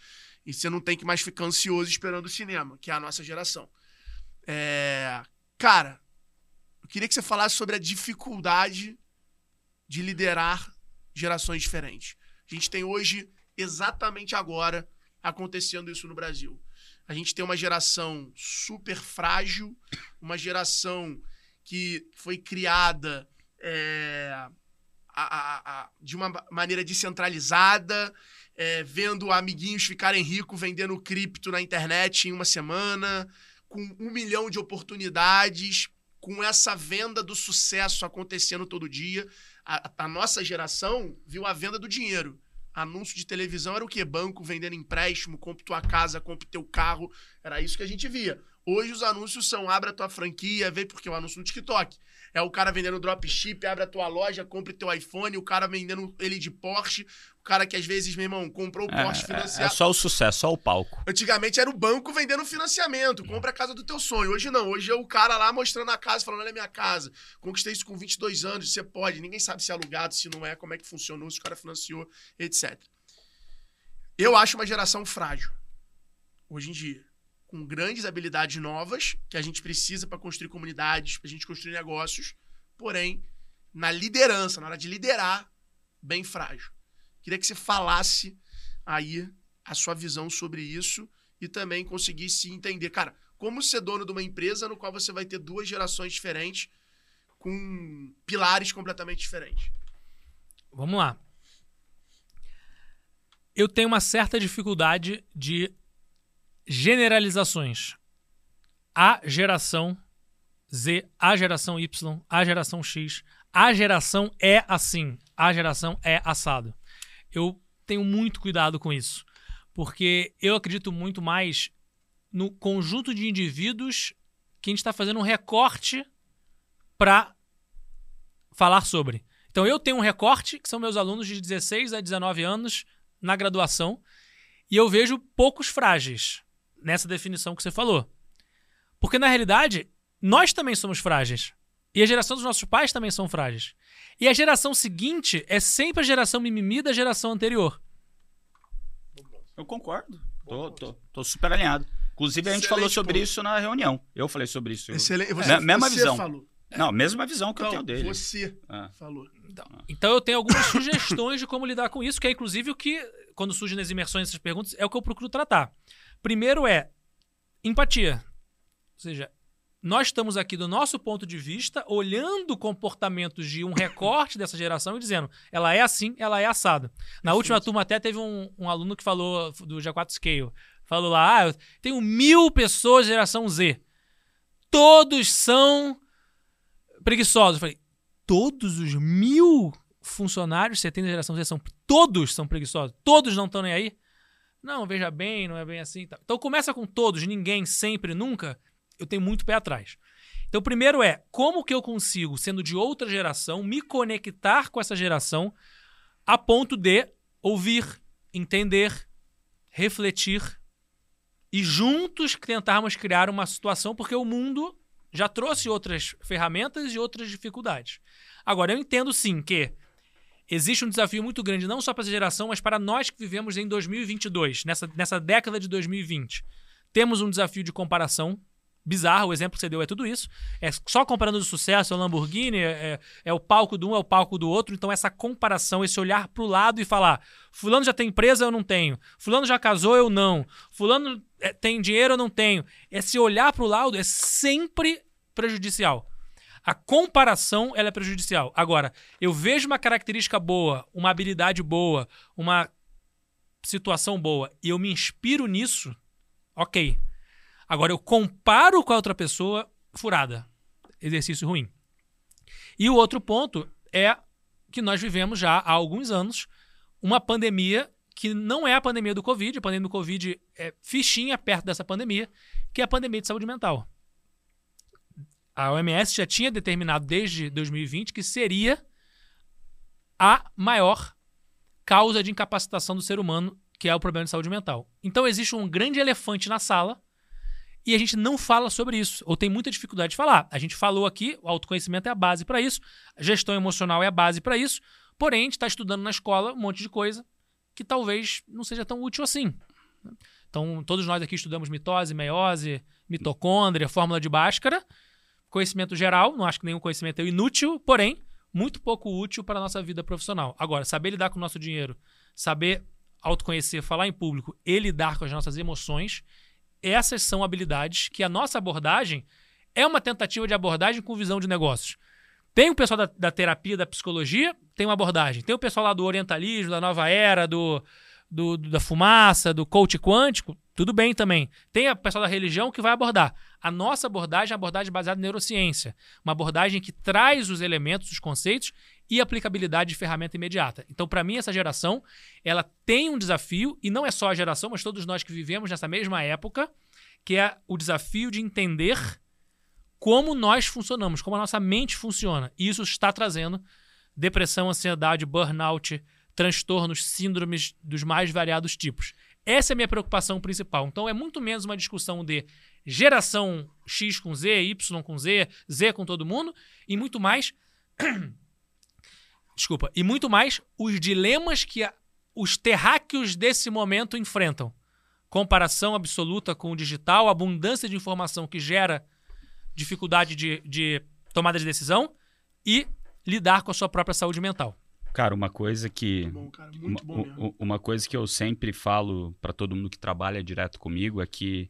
E você não tem que mais ficar ansioso esperando o cinema, que é a nossa geração. É... Cara, eu queria que você falasse sobre a dificuldade de liderar gerações diferentes. A gente tem hoje, exatamente agora, acontecendo isso no Brasil. A gente tem uma geração super frágil, uma geração que foi criada é, a, a, a, de uma maneira descentralizada, é, vendo amiguinhos ficarem ricos vendendo cripto na internet em uma semana, com um milhão de oportunidades, com essa venda do sucesso acontecendo todo dia. A, nossa geração viu a venda do dinheiro anúncio de televisão era o quê? Banco vendendo empréstimo, compre tua casa, compre teu carro. Era isso que a gente via. Hoje os anúncios são abre a tua franquia, vem porque é o anúncio no TikTok. É o cara vendendo dropship, abre a tua loja, compre teu iPhone, o cara vendendo ele de Porsche, o cara que às vezes, meu irmão, comprou o é, Porsche é, financiado. É só o sucesso, só o palco. Antigamente era o banco vendendo financiamento, compra a casa do teu sonho. Hoje não, hoje é o cara lá mostrando a casa, falando, olha a minha casa, conquistei isso com 22 anos, você pode, ninguém sabe se é alugado, se não é, como é que funcionou, se o cara financiou, etc. Eu acho uma geração frágil, hoje em dia com grandes habilidades novas que a gente precisa para construir comunidades, para a gente construir negócios, porém, na liderança, na hora de liderar, bem frágil. Queria que você falasse aí a sua visão sobre isso e também conseguisse entender, cara, como ser dono de uma empresa no qual você vai ter duas gerações diferentes com pilares completamente diferentes. Vamos lá. Eu tenho uma certa dificuldade de generalizações. A geração Z, a geração Y, a geração X, a geração é assim, a geração é assado. Eu tenho muito cuidado com isso, porque eu acredito muito mais no conjunto de indivíduos que a gente está fazendo um recorte para falar sobre. Então eu tenho um recorte, que são meus alunos de 16 a 19 anos na graduação, e eu vejo poucos frágeis nessa definição que você falou. Porque na realidade, nós também somos frágeis. E a geração dos nossos pais também são frágeis. E a geração seguinte é sempre a geração mimimi da geração anterior. Eu concordo. Tô, tô, tô super alinhado. Inclusive, a gente Excelente falou sobre ponto. isso na reunião. Eu falei sobre isso. Excelente. Você, mesma você visão. Falou. Não, mesma visão que então, eu tenho dele. Você ah. falou. Então, então eu tenho algumas sugestões de como lidar com isso, que é inclusive o que, quando surgem nas imersões essas perguntas, é o que eu procuro tratar. Primeiro é empatia. Ou seja, nós estamos aqui do nosso ponto de vista, olhando comportamentos de um recorte dessa geração e dizendo, ela é assim, ela é assada. Na última turma até teve um, um, aluno que falou do G4 Scale. Falou lá, ah, eu tenho mil pessoas de geração Z. Todos são preguiçosos. Eu falei, todos os mil funcionários que você tem da geração Z são todos são preguiçosos? Todos não estão nem aí? Não, veja bem, não é bem assim. Tá. Então começa com todos, ninguém, sempre, nunca. Eu tenho muito pé atrás. Então, primeiro é como que eu consigo, sendo de outra geração, me conectar com essa geração a ponto de ouvir, entender, refletir e juntos tentarmos criar uma situação, porque o mundo já trouxe outras ferramentas e outras dificuldades. Agora, eu entendo sim que existe um desafio muito grande, não só para essa geração, mas para nós que vivemos em 2022, nessa, nessa década de 2020. Temos um desafio de comparação bizarro, o exemplo que você deu é tudo isso. É só comparando o sucesso, é o Lamborghini, é, é, é, o palco do um, é o palco do outro. Então, essa comparação, esse olhar para o lado e falar: Fulano já tem empresa, eu não tenho. Fulano já casou, eu não. Fulano é, tem dinheiro, eu não tenho. Esse olhar para o lado é sempre prejudicial. A comparação ela é prejudicial. Agora, eu vejo uma característica boa, uma habilidade boa, uma situação boa e eu me inspiro nisso, ok. Agora, eu comparo com a outra pessoa, furada. Exercício ruim. E o outro ponto é que nós vivemos já há alguns anos uma pandemia que não é a pandemia do Covid. A pandemia do Covid é fichinha perto dessa pandemia, que é a pandemia de saúde mental. A OMS já tinha determinado desde 2020 que seria a maior causa de incapacitação do ser humano, que é o problema de saúde mental. Então existe um grande elefante na sala e a gente não fala sobre isso, ou tem muita dificuldade de falar. A gente falou aqui, o autoconhecimento é a base para isso, a gestão emocional é a base para isso, porém a gente está estudando na escola um monte de coisa que talvez não seja tão útil assim. Então, todos nós aqui estudamos mitose, meiose, mitocôndria, fórmula de Bhaskara, conhecimento geral, não acho que nenhum conhecimento é inútil, porém, muito pouco útil para a nossa vida profissional. Agora, saber lidar com o nosso dinheiro, saber autoconhecer, falar em público e lidar com as nossas emoções, essas são habilidades que a nossa abordagem é uma tentativa de abordagem com visão de negócios. Tem o pessoal da, da terapia, da psicologia, tem uma abordagem. Tem o pessoal lá do orientalismo, da nova era, do, do, do, da fumaça, do coach quântico, tudo bem também. Tem a pessoal da religião que vai abordar. A nossa abordagem é uma abordagem baseada em neurociência. Uma abordagem que traz os elementos, os conceitos e aplicabilidade de ferramenta imediata. Então, para mim, essa geração, ela tem um desafio, e não é só a geração, mas todos nós que vivemos nessa mesma época, que é o desafio de entender como nós funcionamos, como a nossa mente funciona. E isso está trazendo depressão, ansiedade, burnout, transtornos, síndromes dos mais variados tipos. Essa é a minha preocupação principal. Então é muito menos uma discussão de geração X com Z, Y com Z, Z com todo mundo, e muito mais Desculpa. E muito mais os dilemas que a, os terráqueos desse momento enfrentam. Comparação absoluta com o digital, abundância de informação que gera dificuldade de, de tomada de decisão e lidar com a sua própria saúde mental. Cara, uma coisa que bom, cara, uma, uma, coisa que eu sempre falo para todo mundo que trabalha direto comigo é que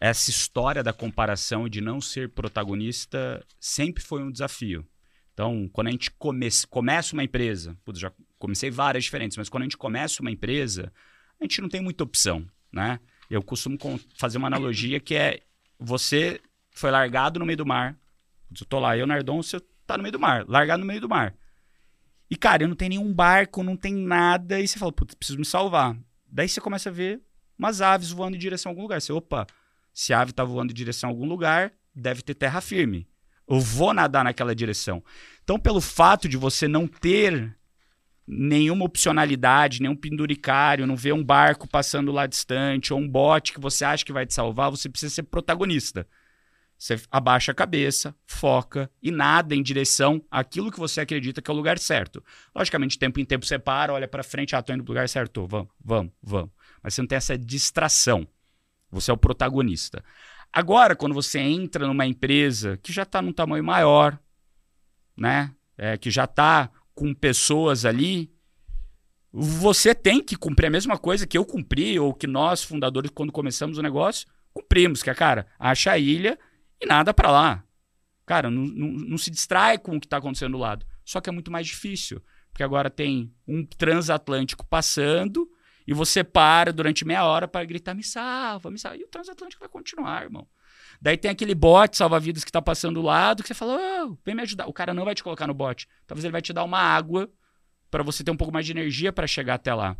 essa história da comparação e de não ser protagonista sempre foi um desafio. Então, quando a gente come começa uma empresa, putz, já comecei várias diferentes, mas quando a gente começa uma empresa, a gente não tem muita opção, né? Eu costumo fazer uma analogia que é você foi largado no meio do mar. Eu tô lá, eu, Nardon, você tá no meio do mar, largado no meio do mar. E, cara, eu não tenho nenhum barco, não tem nada, e você fala, putz, preciso me salvar. Daí você começa a ver umas aves voando em direção a algum lugar. Você, opa, se a ave tá voando em direção a algum lugar, deve ter terra firme. Eu vou nadar naquela direção. Então, pelo fato de você não ter nenhuma opcionalidade, nenhum penduricário, não ver um barco passando lá distante ou um bote que você acha que vai te salvar, você precisa ser protagonista. Você abaixa a cabeça, foca e nada em direção àquilo que você acredita que é o lugar certo. Logicamente, tempo em tempo você para, olha para frente, ah, tô indo pro lugar certo, tô, vamos, vamos, vamos. Mas você não tem essa distração. Você é o protagonista. Agora, quando você entra numa empresa que já está num tamanho maior, né? É, que já está com pessoas ali, você tem que cumprir a mesma coisa que eu cumpri, ou que nós, fundadores, quando começamos o negócio, cumprimos, que é, cara, acha a ilha e nada para lá. Cara, não, não, não, se distrai com o que está acontecendo do lado. Só que é muito mais difícil, porque agora tem um transatlântico passando e você para durante meia hora para gritar: me salva, me salva. E o transatlântico vai continuar, irmão. Daí tem aquele bote salva-vidas que está passando do lado que você fala: oh, vem me ajudar. O cara não vai te colocar no bote. Talvez ele vai te dar uma água para você ter um pouco mais de energia para chegar até lá.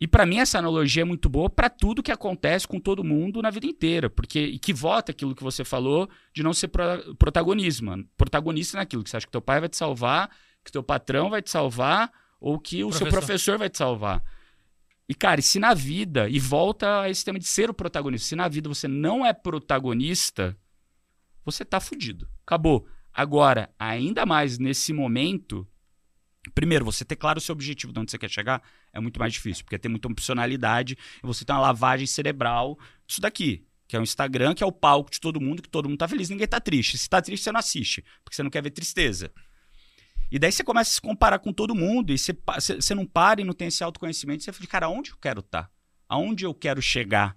E para mim essa analogia é muito boa para tudo que acontece com todo mundo na vida inteira, porque e que vota aquilo que você falou de não ser pro, protagonismo, protagonista naquilo que você acha que teu pai vai te salvar, que teu patrão vai te salvar ou que o professor. seu professor vai te salvar. E, cara, se na vida, e volta a esse tema de ser o protagonista, se na vida você não é protagonista, você tá fudido. Acabou. Agora, ainda mais nesse momento, primeiro, você ter claro o seu objetivo de onde você quer chegar é muito mais difícil, porque tem muita opcionalidade e você tem uma lavagem cerebral. Isso daqui, que é o Instagram, que é o palco de todo mundo, que todo mundo tá feliz, ninguém tá triste. Se tá triste, você não assiste, porque você não quer ver tristeza. E daí você começa a se comparar com todo mundo e você, você não para e não tem esse autoconhecimento. Você fala, cara, aonde eu quero estar? Tá? Aonde eu quero chegar?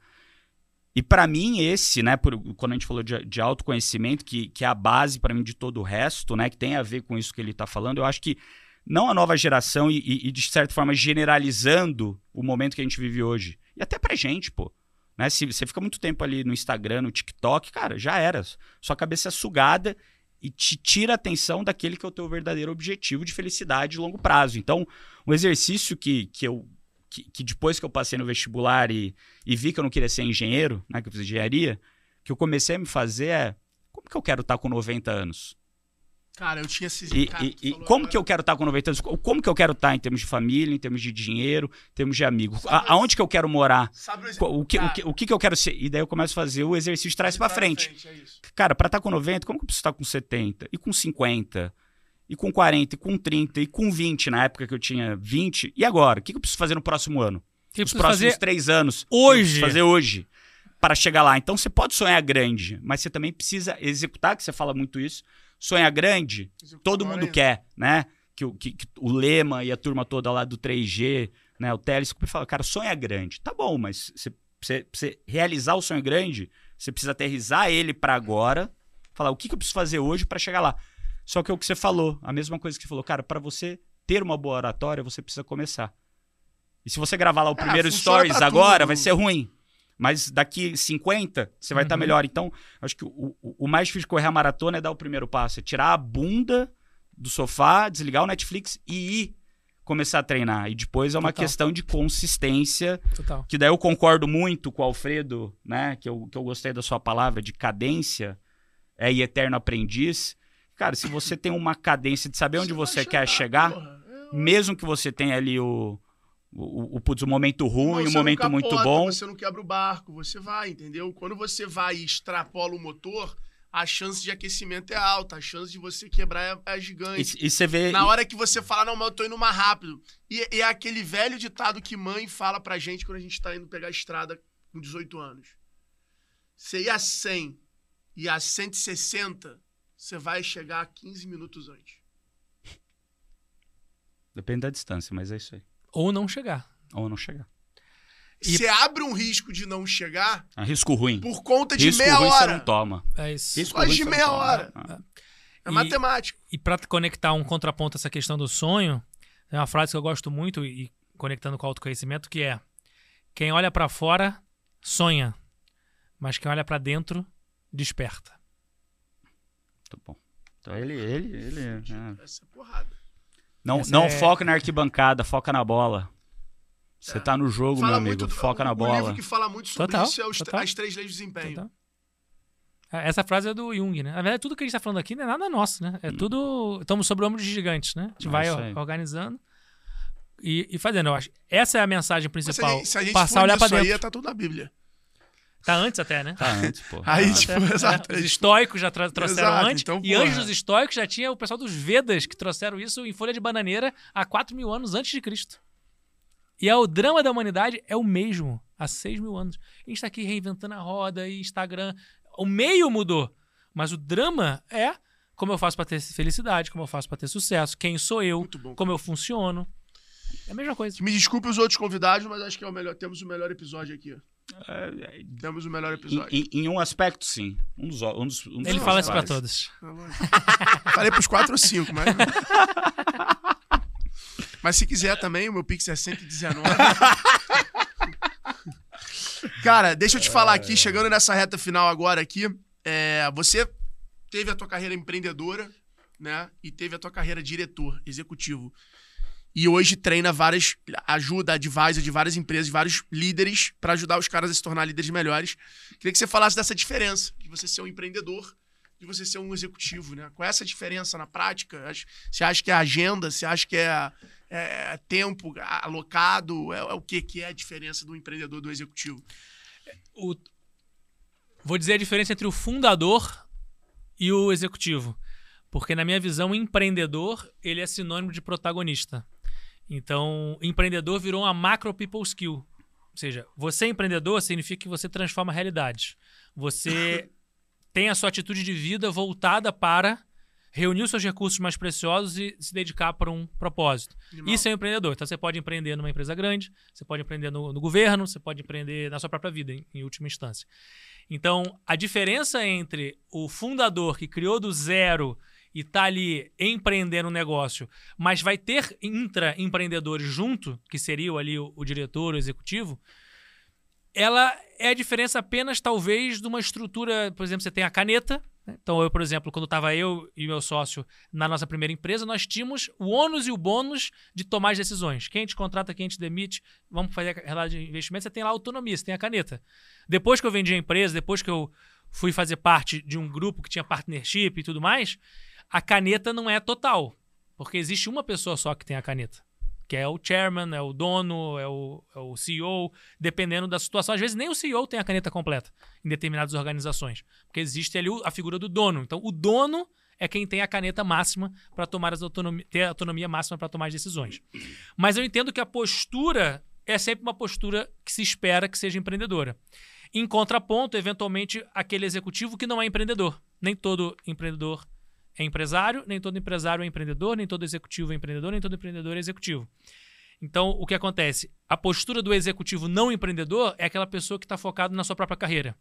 E para mim, esse, né, por, quando a gente falou de, de autoconhecimento, que, que é a base para mim de todo o resto, né, que tem a ver com isso que ele está falando, eu acho que não a nova geração e, e, de certa forma, generalizando o momento que a gente vive hoje. E até pra gente, pô. Né? Se você fica muito tempo ali no Instagram, no TikTok, cara, já era. Sua cabeça é sugada e te tira a atenção daquele que é o teu verdadeiro objetivo de felicidade de longo prazo. Então, um exercício que, que eu que, que depois que eu passei no vestibular e, e vi que eu não queria ser engenheiro, né, que eu fiz engenharia, que eu comecei a me fazer é como que eu quero estar com 90 anos? Cara, eu tinha esses. E, cara, e- e falou como agora. que eu quero estar com 90 anos? Como que eu quero estar em termos de família, em termos de dinheiro, em termos de amigos? A- aonde que eu quero morar? Sabe Qu- O que, o, que, o que que eu quero ser? E daí eu começo a fazer o exercício de trás pra frente. é isso. Cara, pra estar com 90, como que eu preciso estar com 70? E com 50? E com 40? E com 30? E com 20, na época que eu tinha 20? E agora? O que que eu preciso fazer no próximo ano? O que preciso próximos fazer três anos? O hoje? fazer hoje? Para chegar lá. Então você pode sonhar grande, mas você também precisa executar, que você fala muito isso. Sonhar grande, todo mundo ainda. quer, né? Que, o- que- que o Lema e a turma toda lá do 3G, né? O Telescope fala, cara, sonha grande. Tá bom, mas você, você, pra você realizar o sonho grande, você precisa aterrizar ele pra agora, falar o que, que eu preciso fazer hoje pra chegar lá. Só que é o que você falou, a mesma coisa que você falou, cara, pra você ter uma boa oratória, você precisa começar. E se você gravar lá o primeiro É, funciona stories agora, tudo. vai ser ruim. Mas daqui 50, você vai estar Uhum. melhor. Então, acho que o, o- o mais difícil de correr a maratona é dar o primeiro passo. É tirar a bunda do sofá, desligar o Netflix e ir começar a treinar. E depois é uma Total. questão de consistência, Total. que daí eu concordo muito com o Alfredo, né? Que eu, que eu gostei da sua palavra de cadência é, e eterno aprendiz. Cara, se você tem uma cadência de saber onde vai você quer chegar. É, mesmo que você tenha ali o, o, o, o momento ruim, não momento muito capota, bom. Você não quebra o barco, você vai, entendeu? Quando você vai e extrapola o motor, a chance de aquecimento é alta, a chance de você quebrar é, é gigante. E, e você vê. Na hora que você fala, não, mas eu tô indo mais rápido. E, e é aquele velho ditado que mãe fala pra gente quando a gente tá indo pegar a estrada com 18 anos. Você ir a 100 e a 160, você vai chegar a 15 minutos antes. Depende da distância, mas é isso aí. Ou não chegar. Ou não chegar. E- Você abre um risco de não chegar É um risco ruim. por conta de risco meia ruim você hora. não toma. É isso. Risco de você não meia toma. hora. Ah. É E- matemático. E pra conectar um contraponto a essa questão do sonho, tem uma frase que eu gosto muito e conectando com o autoconhecimento que é: quem olha pra fora sonha, mas quem olha pra dentro desperta. Tá bom. Então ele, ele, ele. é. Essa é porrada. Não, Essa não é- foca na arquibancada, foca na bola. Você É. tá no jogo, meu amigo. foca o, na O bola. livro que fala muito sobre Total, isso é os- total. as três leis do desempenho. Total. É, Essa frase é do Jung, né? Na verdade, tudo que a gente tá falando aqui não é nada nosso, né? É tudo. Estamos sobre o ombro de gigantes, né? A gente É vai organizando e, e fazendo. Eu acho. Essa é a mensagem Mas se a principal. gente, se a gente Passar a olhar nisso dentro. aí, tá tudo na Bíblia. Tá antes até, né? Tá antes, pô. Aí, Ah, tipo, Até- exato. é, os estoicos já tra- trouxeram Exato, antes. então, e porra. antes dos estoicos já tinha o pessoal dos Vedas que trouxeram isso em folha de bananeira há 4 mil anos antes de Cristo. E é o drama da humanidade é o mesmo há 6 mil anos. A gente tá aqui reinventando a roda e Instagram. O meio mudou. Mas o drama é como eu faço pra ter felicidade, como eu faço pra ter sucesso, quem sou eu, Muito bom. como eu funciono. É a mesma coisa. Me desculpe os outros convidados, mas acho que é o melhor. Temos o melhor episódio aqui. É, Temos o melhor em, episódio. em- em um aspecto, sim. Um dos, um dos, um dos Ele fala isso pra todos. Tá. Falei pros quatro ou cinco, mas. Mas se quiser também, o meu Pix é 119. Cara, deixa eu te falar aqui, chegando nessa reta final agora aqui, é, você teve a tua carreira empreendedora, né? E teve a tua carreira diretor, executivo. E hoje treina várias, ajuda, advisor de várias empresas, vários líderes para ajudar os caras a se tornar líderes melhores. Queria que você falasse dessa diferença de você ser um empreendedor de você ser um executivo, né? Qual é essa diferença na prática? Você acha que é agenda? Você acha que é, é tempo alocado? É, é o que que é a diferença do empreendedor do executivo? o- vou dizer a diferença entre o fundador e o executivo. Porque, na minha visão, empreendedor ele é sinônimo de protagonista. Então, empreendedor virou uma macro people skill. Ou seja, você é empreendedor significa que você transforma realidades. Você tem a sua atitude de vida voltada para reunir os seus recursos mais preciosos e se dedicar para um propósito. Isso é um empreendedor. Então você pode empreender numa empresa grande, você pode empreender no, no governo, você pode empreender na sua própria vida, em, em última instância. Então, a diferença entre o fundador que criou do zero e está ali empreendendo um negócio, mas vai ter intraempreendedores junto, que seriam ali o, o diretor, o executivo, ela é a diferença apenas, talvez, de uma estrutura. Por exemplo, você tem a caneta. né? Então, eu, por exemplo, quando estava eu e meu sócio na nossa primeira empresa, nós tínhamos o ônus e o bônus de tomar as decisões. Quem te contrata, quem te demite, vamos fazer a relação de investimento, você tem lá a autonomia, você tem a caneta. Depois que eu vendi a empresa, depois que eu fui fazer parte de um grupo que tinha partnership e tudo mais, a caneta não é total. Porque existe uma pessoa só que tem a caneta. Que é o chairman, é o dono, é o, é o CEO, dependendo da situação. Às vezes nem o CEO tem a caneta completa em determinadas organizações. Porque existe ali a figura do dono. Então, o dono é quem tem a caneta máxima para tomar as autonomia, ter a autonomia máxima para tomar as decisões. Mas eu entendo que a postura é sempre uma postura que se espera que seja empreendedora. Em contraponto, eventualmente, aquele executivo que não é empreendedor. Nem todo empreendedor é empresário, nem todo empresário é empreendedor, nem todo executivo é empreendedor, nem todo empreendedor é executivo. Então, o que acontece? A postura do executivo não empreendedor é aquela pessoa que está focado na sua própria carreira.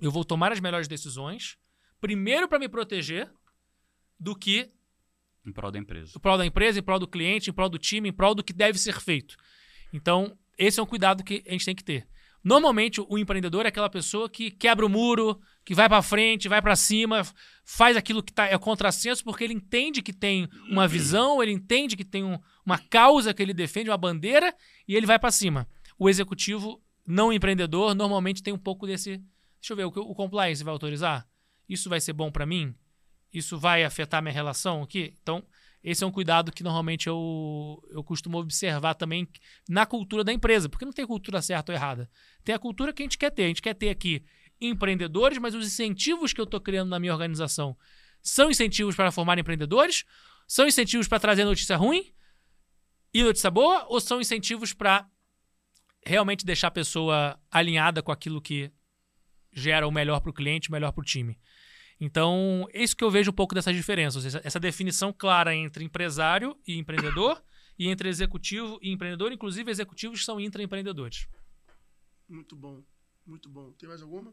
Eu vou tomar as melhores decisões, primeiro para me proteger, do que Em prol da empresa. em prol da empresa, em prol do cliente, em prol do time, em prol do que deve ser feito. Então, esse é um cuidado que a gente tem que ter. Normalmente, o empreendedor é aquela pessoa que quebra o muro, que vai para frente, vai para cima, faz aquilo que tá, é contrassenso, porque ele entende que tem uma visão, ele entende que tem um- uma causa que ele defende, uma bandeira, e ele vai para cima. O executivo não empreendedor normalmente tem um pouco desse. Deixa eu ver, o, que o compliance vai autorizar? Isso vai ser bom para mim? Isso vai afetar minha relação aqui? Então, esse é um cuidado que normalmente eu, eu costumo observar também na cultura da empresa, porque não tem cultura certa ou errada. Tem a cultura que a gente quer ter. A gente quer ter aqui empreendedores, mas os incentivos que eu estou criando na minha organização são incentivos para formar empreendedores? São incentivos para trazer notícia ruim e notícia boa? Ou são incentivos para realmente deixar a pessoa alinhada com aquilo que gera o melhor para o cliente, o melhor para o time? Então, é isso que eu vejo um pouco dessas diferenças. Essa, essa definição clara entre empresário e empreendedor, e entre executivo e empreendedor, inclusive executivos são intraempreendedores. Muito bom. Muito bom. Tem mais alguma?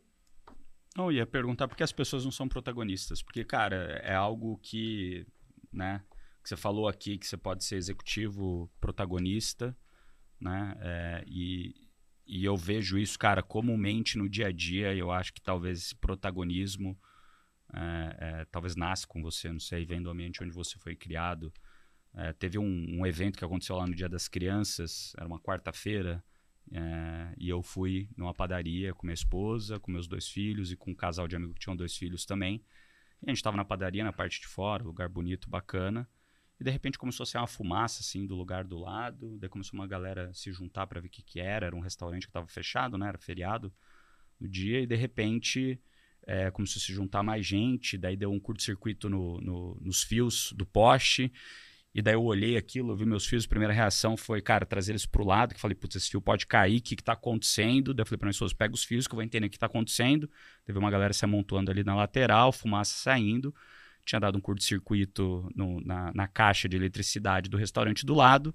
Não, eu ia perguntar por que as pessoas não são protagonistas. Porque, cara, é algo que, né, que você falou aqui, que você pode ser executivo protagonista, né, é, e, e eu vejo isso, cara, comumente no dia a dia, eu acho que talvez esse protagonismo é, é, talvez nasce com você, não sei, vem do ambiente onde você foi criado. É, teve um, um evento que aconteceu lá no Dia das Crianças, era uma quarta-feira, é, e eu fui numa padaria com minha esposa, com meus dois filhos e com um casal de amigos que tinham dois filhos também. E a gente estava na padaria, na parte de fora, lugar bonito, bacana. E de repente começou a sair uma fumaça assim do lugar do lado. Daí começou uma galera se juntar para ver o que, que era. Era um restaurante que estava fechado, né? Era feriado no dia. E de repente é, começou a se juntar mais gente. Daí deu um curto-circuito no, no, nos fios do poste. E daí eu olhei aquilo, eu vi meus filhos, a primeira reação foi, cara, trazer eles pro lado, que falei, putz, esse fio pode cair, o que que tá acontecendo? Daí eu falei pra minha esposa, pega os fios que eu vou entender o que tá acontecendo. Teve uma galera se amontoando ali na lateral, fumaça saindo. Tinha dado um curto-circuito na, na caixa de eletricidade do restaurante do lado.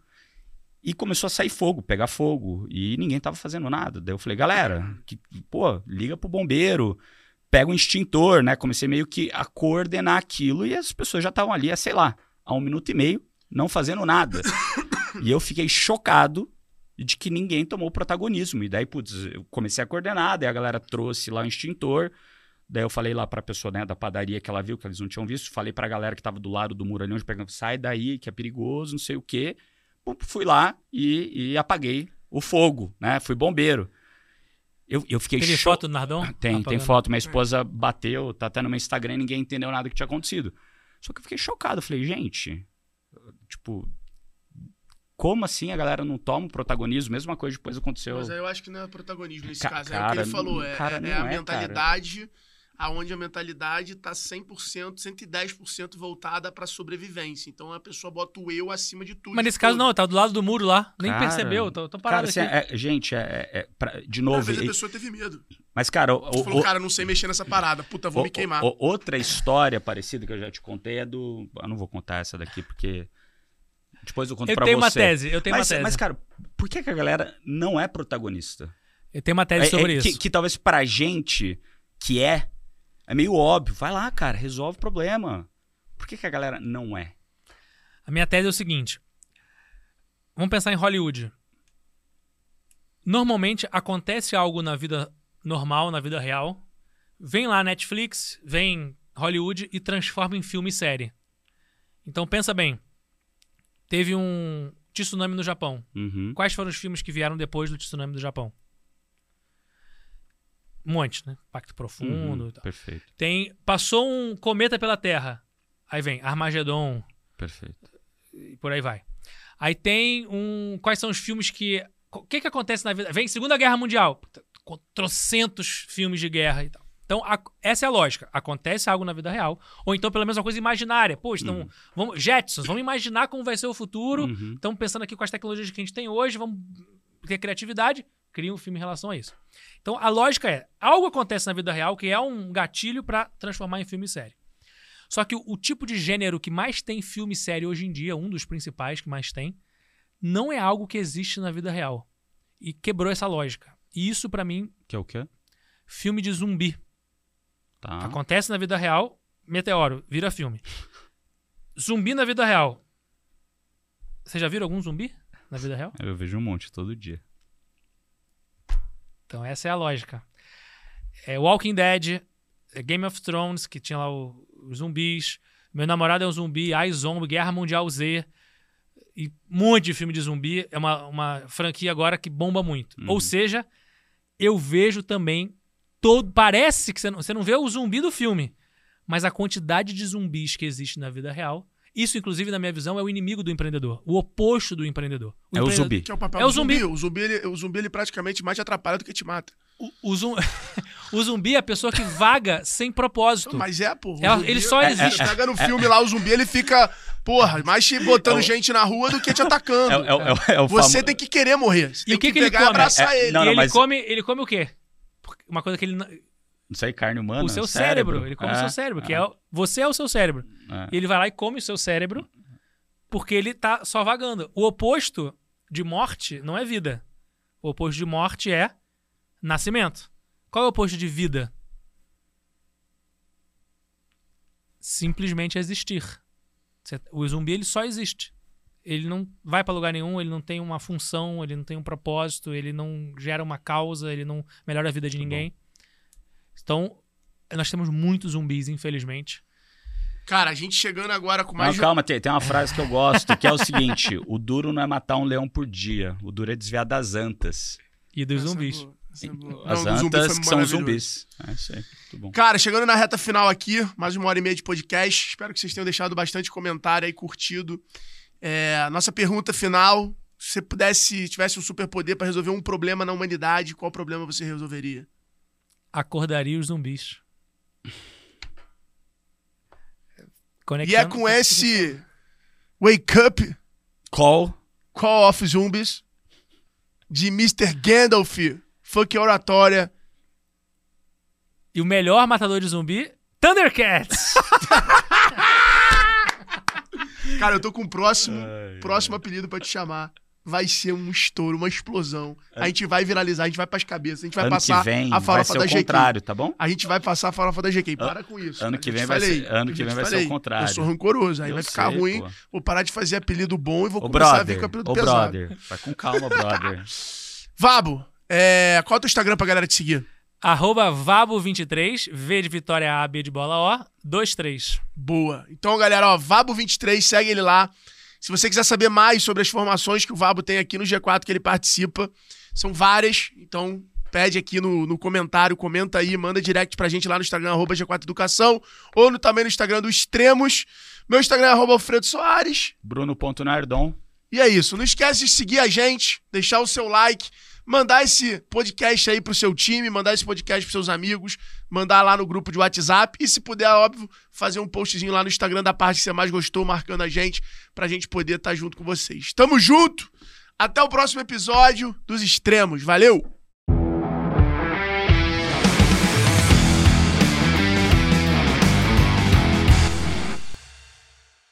E começou a sair fogo, pegar fogo. E ninguém tava fazendo nada. Daí eu falei, galera, que, pô, liga pro bombeiro, pega um extintor, né? Comecei meio que a coordenar aquilo e as pessoas já estavam ali, há, sei lá, há um minuto e meio, não fazendo nada. e eu fiquei chocado de que ninguém tomou protagonismo. E daí, putz, eu comecei a coordenar, daí a galera trouxe lá o extintor. Daí eu falei lá pra pessoa né, da padaria que ela viu, que eles não tinham visto. Falei pra galera que tava do lado do muro ali, onde pegando, sai daí, que é perigoso, não sei o quê. Fui lá e, e apaguei o fogo, né? Fui bombeiro. Eu, eu fiquei Teve cho- foto do Nardon? tem, tem Apagando. foto. Minha esposa bateu, tá até no meu Instagram e ninguém entendeu nada que tinha acontecido. Só que eu fiquei chocado. Falei, gente, tipo, como assim a galera não toma o protagonismo? Mesma coisa depois aconteceu. Mas aí eu acho que não é protagonismo nesse Ca- caso. é o que ele falou. É, cara, é- é a é, cara. Aonde a mentalidade tá 100%, 110% voltada pra sobrevivência. Então a pessoa bota o eu acima de tudo. Mas nesse caso tudo. não, tá do lado do muro lá. Nem Cara, percebeu, tô, tô Cara, parado assim, aqui. é- gente, é, é- é pra- de Às novo. vezes a pessoa teve medo. mas, cara, o, Você o- falou, cara, não sei mexer nessa parada. Puta, vou o- me queimar. o- outra história parecida que eu já te contei é do. Eu não vou contar essa daqui porque. Depois eu conto Eu pra tenho uma você. tese, eu tenho mas, uma tese. mas, cara, por que, que a galera não é protagonista? Eu tenho uma tese É- sobre é isso. Que, que talvez pra gente, que é, é meio óbvio. Vai lá, cara, resolve o problema. Por que, que a galera não é? A minha tese é o seguinte. Vamos pensar em Hollywood. Normalmente acontece algo na vida normal, na vida real. Vem lá Netflix, vem Hollywood e transforma em filme e série. Então pensa bem. Teve um tsunami no Japão. Uhum. Quais foram os filmes que vieram depois do tsunami do Japão? Um monte, né? Pacto Profundo Uhum. e tal. Perfeito, Tem. Passou um cometa pela Terra. Aí vem Armagedon perfeito. e por aí vai. Aí tem um. Quais são os filmes que. O que, que acontece na vida? Vem Segunda Guerra Mundial. Trocentos filmes de guerra e tal. Então, a- essa é a lógica. Acontece algo na vida real. Ou então, pelo menos, uma coisa imaginária. Pô, então, vamos, Jetsons, vamos imaginar como vai ser o futuro. Uhum. Estamos pensando aqui com as tecnologias que a gente tem hoje, vamos ter criatividade, cria um filme em relação a isso. Então a lógica é: algo acontece na vida real que é um gatilho para transformar em filme e série. Só que o, o tipo de gênero que mais tem filme e série hoje em dia, um dos principais que mais tem, não é algo que existe na vida real. E quebrou essa lógica. E isso, pra mim, Que é o quê? filme de zumbi. Tá. Acontece na vida real, meteoro, vira filme. Zumbi na vida real. Vocês já viram algum zumbi na vida real? Eu vejo um monte todo dia. Então essa é a lógica. É Walking Dead, é Game of Thrones, que tinha lá o- os zumbis. Meu namorado é um zumbi, iZombie, Guerra Mundial Z. E um monte de filme de zumbi. É uma, uma franquia agora que bomba muito. Uhum. Ou seja, eu vejo também todo. Parece que você não, você não vê o zumbi do filme, mas a quantidade de zumbis que existe na vida real. Isso, inclusive, na minha visão, é o inimigo do empreendedor. O oposto do empreendedor. É o empreendedor- zumbi. Que é o papel É o do zumbi. zumbi. O zumbi, ele, o zumbi ele praticamente mais te atrapalha do que te mata. O, o zum- o zumbi é a pessoa que vaga sem propósito. Mas é, pô. o É, zumbi- ele só é, existe. Você pega no filme lá, o zumbi, ele fica, porra, mais te botando É o- gente na rua do que te atacando. É, o- é, o- é, o- é o Você famo- tem que querer morrer. Você E tem o que que ele pegar e come? abraçar É, ele. não, e ele, mas- come, ele come o quê? Uma coisa que ele. Não- sei, carne humana. o seu cérebro. Ele come o É, seu cérebro, que é, é. o- Você é o seu cérebro. é. E ele vai lá e come o seu cérebro porque ele tá só vagando. O oposto de morte não é vida. O oposto de morte é nascimento. Qual é o oposto de vida? Simplesmente existir. O zumbi ele só existe. Ele não vai pra lugar nenhum, ele não tem uma função, ele não tem um propósito, ele não gera uma causa, ele não melhora a vida de Tá ninguém. Então, nós temos muitos zumbis, infelizmente. Cara, a gente chegando agora com Não, mais... calma, tem, tem uma frase que eu gosto, que é o seguinte: o duro não é matar um leão por dia, o duro é desviar das antas. E dos Essa é zumbis. boa, essa é boa. As Não, antas que são zumbis. É isso aí, muito bom. Cara, chegando na reta final aqui, mais uma hora e meia de podcast. Espero que vocês tenham deixado bastante comentário aí, curtido. É, nossa pergunta final: se você pudesse, tivesse um superpoder pra resolver um problema na humanidade, qual problema você resolveria? Acordaria os zumbis. E Conectando é com esse Wake Up Call. Call of Zombies de Mr. Gandalf, Fuck Oratória. E o melhor matador de zumbi, Thundercats! Cara, eu tô com o próximo, Ai, próximo apelido pra te chamar. Vai ser um estouro, uma explosão. A gente vai viralizar, a gente vai pras cabeças, a gente vai ano passar que vem a vai farofa ser da o GQ. contrário, tá bom? A gente vai passar a farofa da GQ. Para com isso. ano que vem vai falei, ser- ano que vem vai ser falei. o contrário. Eu sou rancoroso, aí Eu vai ficar sei, ruim. pô. Vou parar de fazer apelido bom e vou Ô, começar a vir brother, com apelido ô, pesado. brother, vai com calma, brother. Vabo, é, qual é o teu Instagram pra galera te seguir? Arroba Vabo23, V de Vitória A, B de Bola O, 23. Boa. Então, galera, ó, Vabo23, segue ele lá. Se você quiser saber mais sobre as formações que o Vabo tem aqui no G4 que ele participa, são várias. Então, pede aqui no, no comentário, comenta aí, manda direct pra gente lá no Instagram, arroba G4 Educação, ou no, também no Instagram do Extremos. Meu Instagram é arroba Alfredo Soares. Bruno.nardon. E é isso. Não esquece de seguir a gente, deixar o seu like, mandar esse podcast aí pro seu time, mandar esse podcast pros seus amigos, mandar lá no grupo de WhatsApp e, se puder, óbvio, fazer um postzinho lá no Instagram da parte que você mais gostou, marcando a gente, pra gente poder estar junto com vocês. Tamo junto! Até o próximo episódio dos Extremos. Valeu!